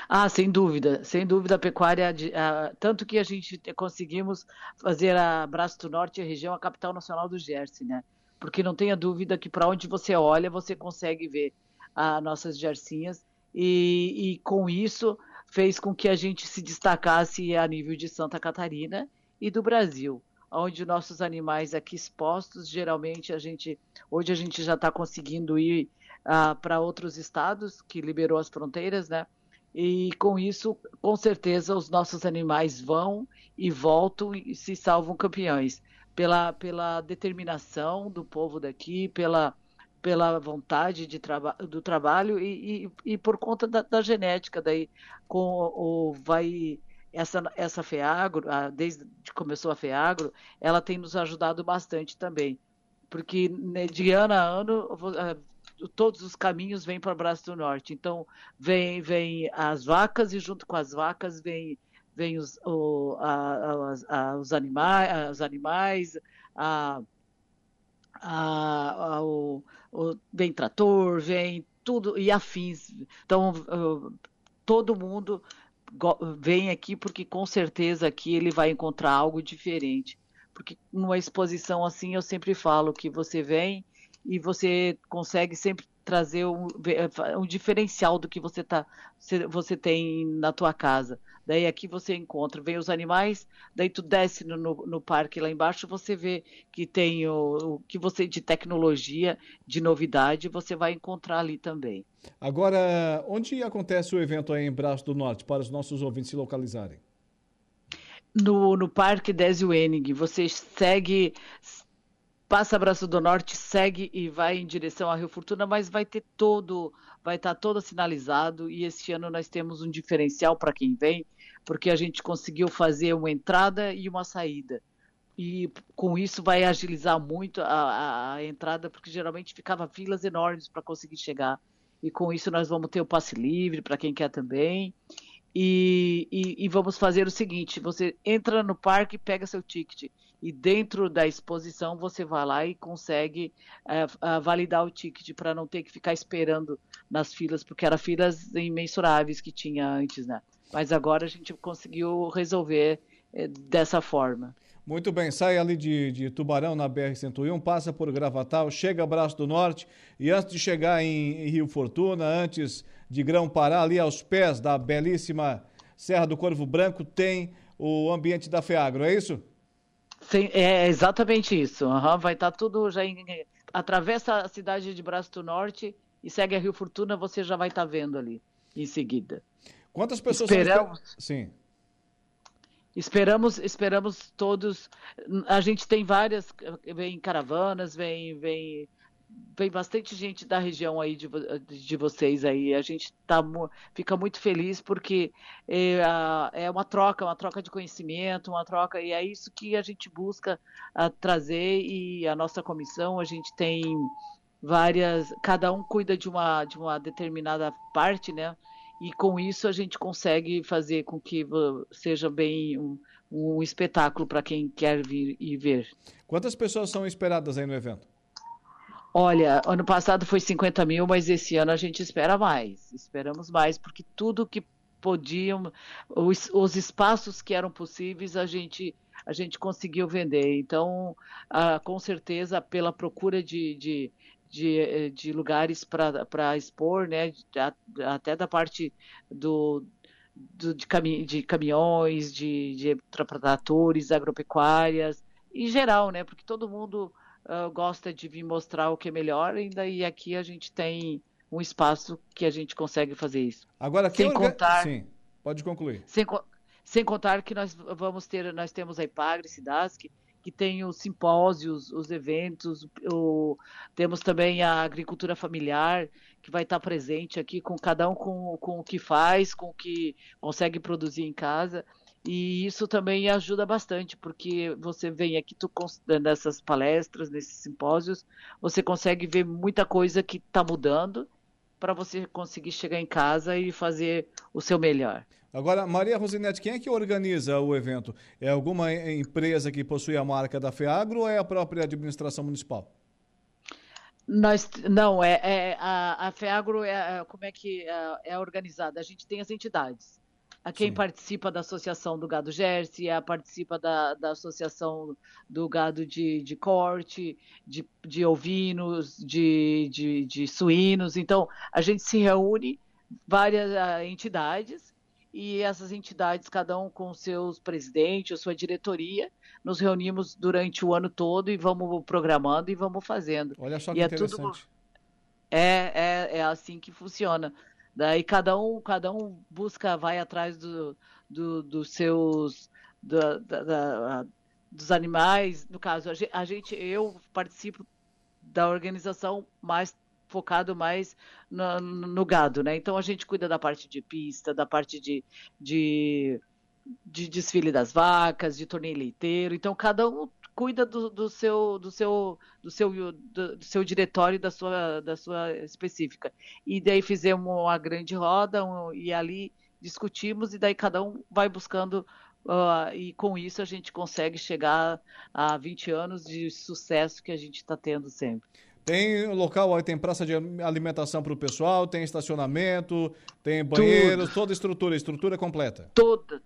Ah, sem dúvida, sem dúvida a pecuária, tanto que a gente conseguimos fazer a Braço do Norte, a região, a capital nacional do Jersey, né? Porque não tenha dúvida que para onde você olha, você consegue ver as nossas jarcinhas, e, e com isso fez com que a gente se destacasse a nível de Santa Catarina e do Brasil, onde nossos animais aqui expostos, geralmente a gente, hoje a gente já está conseguindo ir uh, para outros estados que liberou as fronteiras, né? E com isso, com certeza, os nossos animais vão e voltam e se salvam campeões pela, pela determinação do povo daqui, pela, pela vontade de traba do trabalho e, e, e por conta da, da, genética. Daí, com o, vai essa, essa FEAGRO, a, desde que começou a FEAGRO, ela tem nos ajudado bastante também. Porque né, de ano a ano, todos os caminhos vêm para o Braço do Norte. Então, vem, vem as vacas e junto com as vacas vem vem os, o, a, a, os, animais, os animais, a, a, o, o, vem trator, vem tudo e afins. Então todo mundo vem aqui porque com certeza aqui ele vai encontrar algo diferente. Porque numa exposição assim eu sempre falo que você vem e você consegue sempre trazer um, um diferencial do que você tá você tem na tua casa. Daí aqui você encontra, vem os animais, daí tu desce no, no, no parque lá embaixo, você vê que tem o, o, que você de tecnologia, de novidade, você vai encontrar ali também. Agora, onde acontece o evento aí em Braço do Norte, para os nossos ouvintes se localizarem? No, no Parque Désio Enig, você segue passa Braço do Norte, segue e vai em direção a Rio Fortuna, mas vai ter todo, vai estar tá todo sinalizado e este ano nós temos um diferencial para quem vem, porque a gente conseguiu fazer uma entrada e uma saída. E com isso vai agilizar muito a, a, a entrada, porque geralmente ficava filas enormes para conseguir chegar. E com isso nós vamos ter o passe livre para quem quer também. E, e, e, vamos fazer o seguinte: você entra no parque, pega seu ticket e dentro da exposição você vai lá e consegue é, validar o ticket para não ter que ficar esperando nas filas, porque eram filas imensuráveis que tinha antes, né? Mas agora a gente conseguiu resolver é, dessa forma. Muito bem, sai ali de, de Tubarão na BR-101, passa por Gravatal, chega a Braço do Norte e antes de chegar em, em Rio Fortuna, antes de Grão Pará, ali aos pés da belíssima Serra do Corvo Branco, tem o ambiente da FEAGRO, é isso? Sim, é exatamente isso. Uhum, vai estar tá tudo já em, atravessa a cidade de Braço do Norte e segue a Rio Fortuna, você já vai estar tá vendo ali em seguida. Quantas pessoas esperamos? São... Sim. Esperamos, esperamos todos. A gente tem várias, vem caravanas, vem, vem vem bastante gente da região aí de, de vocês aí. A gente tá, fica muito feliz porque é, é, uma troca, uma troca de conhecimento, uma troca, e é isso que a gente busca a, trazer e a nossa comissão, a gente tem várias, cada um cuida de uma, de uma determinada parte, né? E com isso a gente consegue fazer com que seja bem um, um espetáculo para quem quer vir e ver. Quantas pessoas são esperadas aí no evento? Olha, ano passado foi 50 mil, mas esse ano a gente espera mais. Esperamos mais, porque tudo que podiam, os, os espaços que eram possíveis, a gente, a gente conseguiu vender. Então, ah, com certeza, pela procura de, de, de, de lugares para expor, né, até da parte do, do de, cami de, caminhões, de, de tratores, agropecuárias, em geral, né, porque todo mundo uh, gosta de vir mostrar o que é melhor, ainda e aqui a gente tem um espaço que a gente consegue fazer isso. Agora, sem orga... contar, sim, pode concluir. Sem, sem contar que nós vamos ter, nós temos a Ipagre, Sidask, que tem os simpósios, os eventos, o, temos também a agricultura familiar, que vai estar presente aqui, com cada um com, com o que faz, com o que consegue produzir em casa. E isso também ajuda bastante, porque você vem aqui tu, nessas palestras, nesses simpósios, você consegue ver muita coisa que está mudando para você conseguir chegar em casa e fazer o seu melhor. Agora, Maria Rosinete, quem é que organiza o evento? É alguma empresa que possui a marca da FEAGRO ou é a própria administração municipal? Nós, não, é, é a, a FEAGRO é, é como é que é, é organizada? A gente tem as entidades a quem Sim. participa da Associação do Gado Jersey, a participa da, da Associação do Gado de, de Corte, de, de ovinos, de, de, de suínos. Então, a gente se reúne, várias uh, entidades, e essas entidades, cada um com seus presidentes, sua diretoria, nos reunimos durante o ano todo e vamos programando e vamos fazendo. Olha só que e interessante. É, tudo... é, é, é assim que funciona. Daí cada um, cada um busca, vai atrás do, do, dos seus, da, da, dos animais. No caso, a gente, eu participo da organização mais focado mais no, no, gado, né? Então a gente cuida da parte de pista, da parte de, de, de desfile das vacas, de torneio leiteiro. Então cada um cuida do, do, seu do seu do seu do, do, seu diretório da sua da sua específica. E daí fizemos uma grande roda um, e ali discutimos e daí cada um vai buscando uh, e com isso a gente consegue chegar a 20 anos de sucesso que a gente está tendo sempre. Tem local, tem praça de alimentação para o pessoal, tem estacionamento, tem banheiros, toda estrutura, estrutura completa. Toda,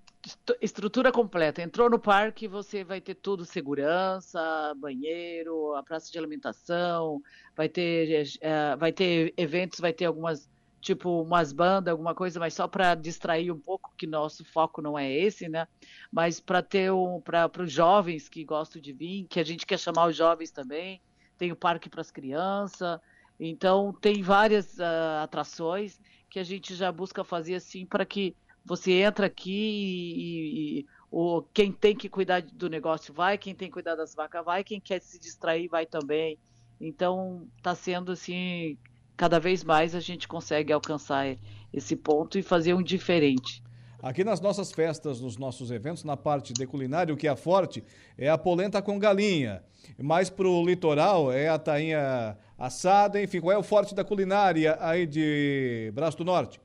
estrutura completa. Entrou no parque, você vai ter tudo: segurança, banheiro, a praça de alimentação, vai ter, é, vai ter eventos, vai ter algumas, tipo, umas bandas, alguma coisa, mas só para distrair um pouco, que nosso foco não é esse, né? Mas para ter um, para os jovens que gostam de vir, que a gente quer chamar os jovens também tem o parque para as crianças. Então, tem várias uh, atrações que a gente já busca fazer assim para que você entra aqui e, e, o, quem tem que cuidar do negócio vai, quem tem que cuidar das vacas vai, quem quer se distrair vai também. Então, está sendo assim, cada vez mais a gente consegue alcançar esse ponto e fazer um diferente. Aqui nas nossas festas, nos nossos eventos, na parte de culinária, o que é forte é a polenta com galinha. Mais pro litoral é a tainha assada, enfim, qual é o forte da culinária aí de Braço do Norte?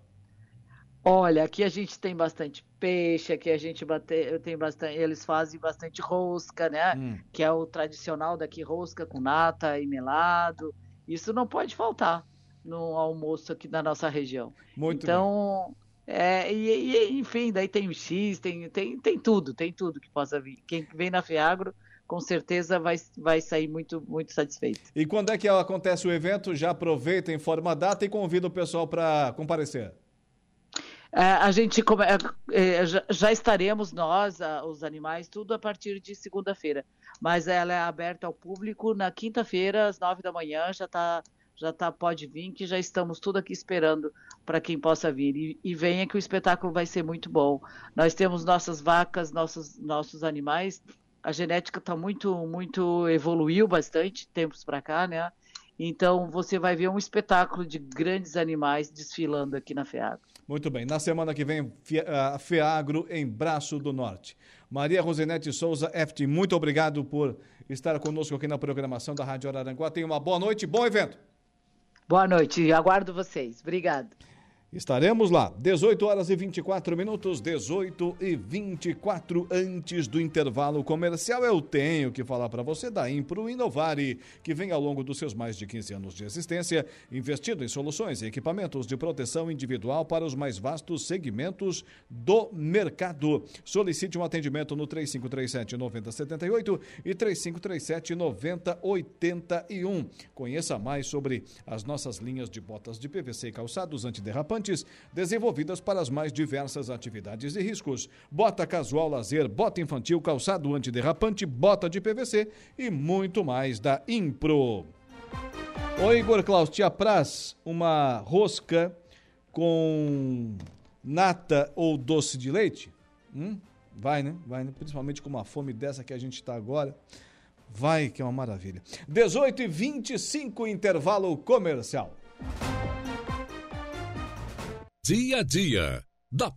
Olha, aqui a gente tem bastante peixe, aqui a gente bate, tem bastante, eles fazem bastante rosca, né? Hum. Que é o tradicional daqui, rosca com nata e melado. Isso não pode faltar no almoço aqui da nossa região. Muito então, é, e, e, enfim, daí tem o X, tem, tem, tem tudo, tem tudo que possa vir. Quem vem na Fiagro com certeza vai, vai sair muito, muito satisfeito. E quando é que acontece o evento? Já aproveita, informa a data e convida o pessoal para comparecer. É, a gente é, já estaremos nós, os animais, tudo a partir de segunda-feira. Mas ela é aberta ao público na quinta-feira, às nove da manhã, já está já tá, pode vir, que já estamos tudo aqui esperando para quem possa vir. E, e, venha que o espetáculo vai ser muito bom. Nós temos nossas vacas, nossos, nossos animais a genética está muito, muito evoluiu bastante tempos para cá, né? Então você vai ver um espetáculo de grandes animais desfilando aqui na FEAGRO. Muito bem. Na semana que vem, FEAGRO em Braço do Norte. Maria Rosinete Souza, FT, muito obrigado por estar conosco aqui na programação da Rádio Araranguá. Tenha uma boa noite, bom evento. Boa noite, aguardo vocês. Obrigado. Estaremos lá, 18 horas e 24 minutos, 18 e 24 antes do intervalo comercial. Eu tenho que falar para você da Impro Inovare, que vem ao longo dos seus mais de 15 anos de existência, investindo em soluções e equipamentos de proteção individual para os mais vastos segmentos do mercado. Solicite um atendimento no 3537 9078 e 3537 9081. Conheça mais sobre as nossas linhas de botas de PVC e calçados antiderrapantes desenvolvidas para as mais diversas atividades e riscos. Bota casual lazer, bota infantil, calçado antiderrapante, bota de PVC e muito mais da Impro. Oi, Igor Klaus, te apraz uma rosca com nata ou doce de leite? Hum? Vai, né? Vai, né? Principalmente com uma fome dessa que a gente está agora. Vai, que é uma maravilha. 18 e 25 intervalo comercial. Dia a dia da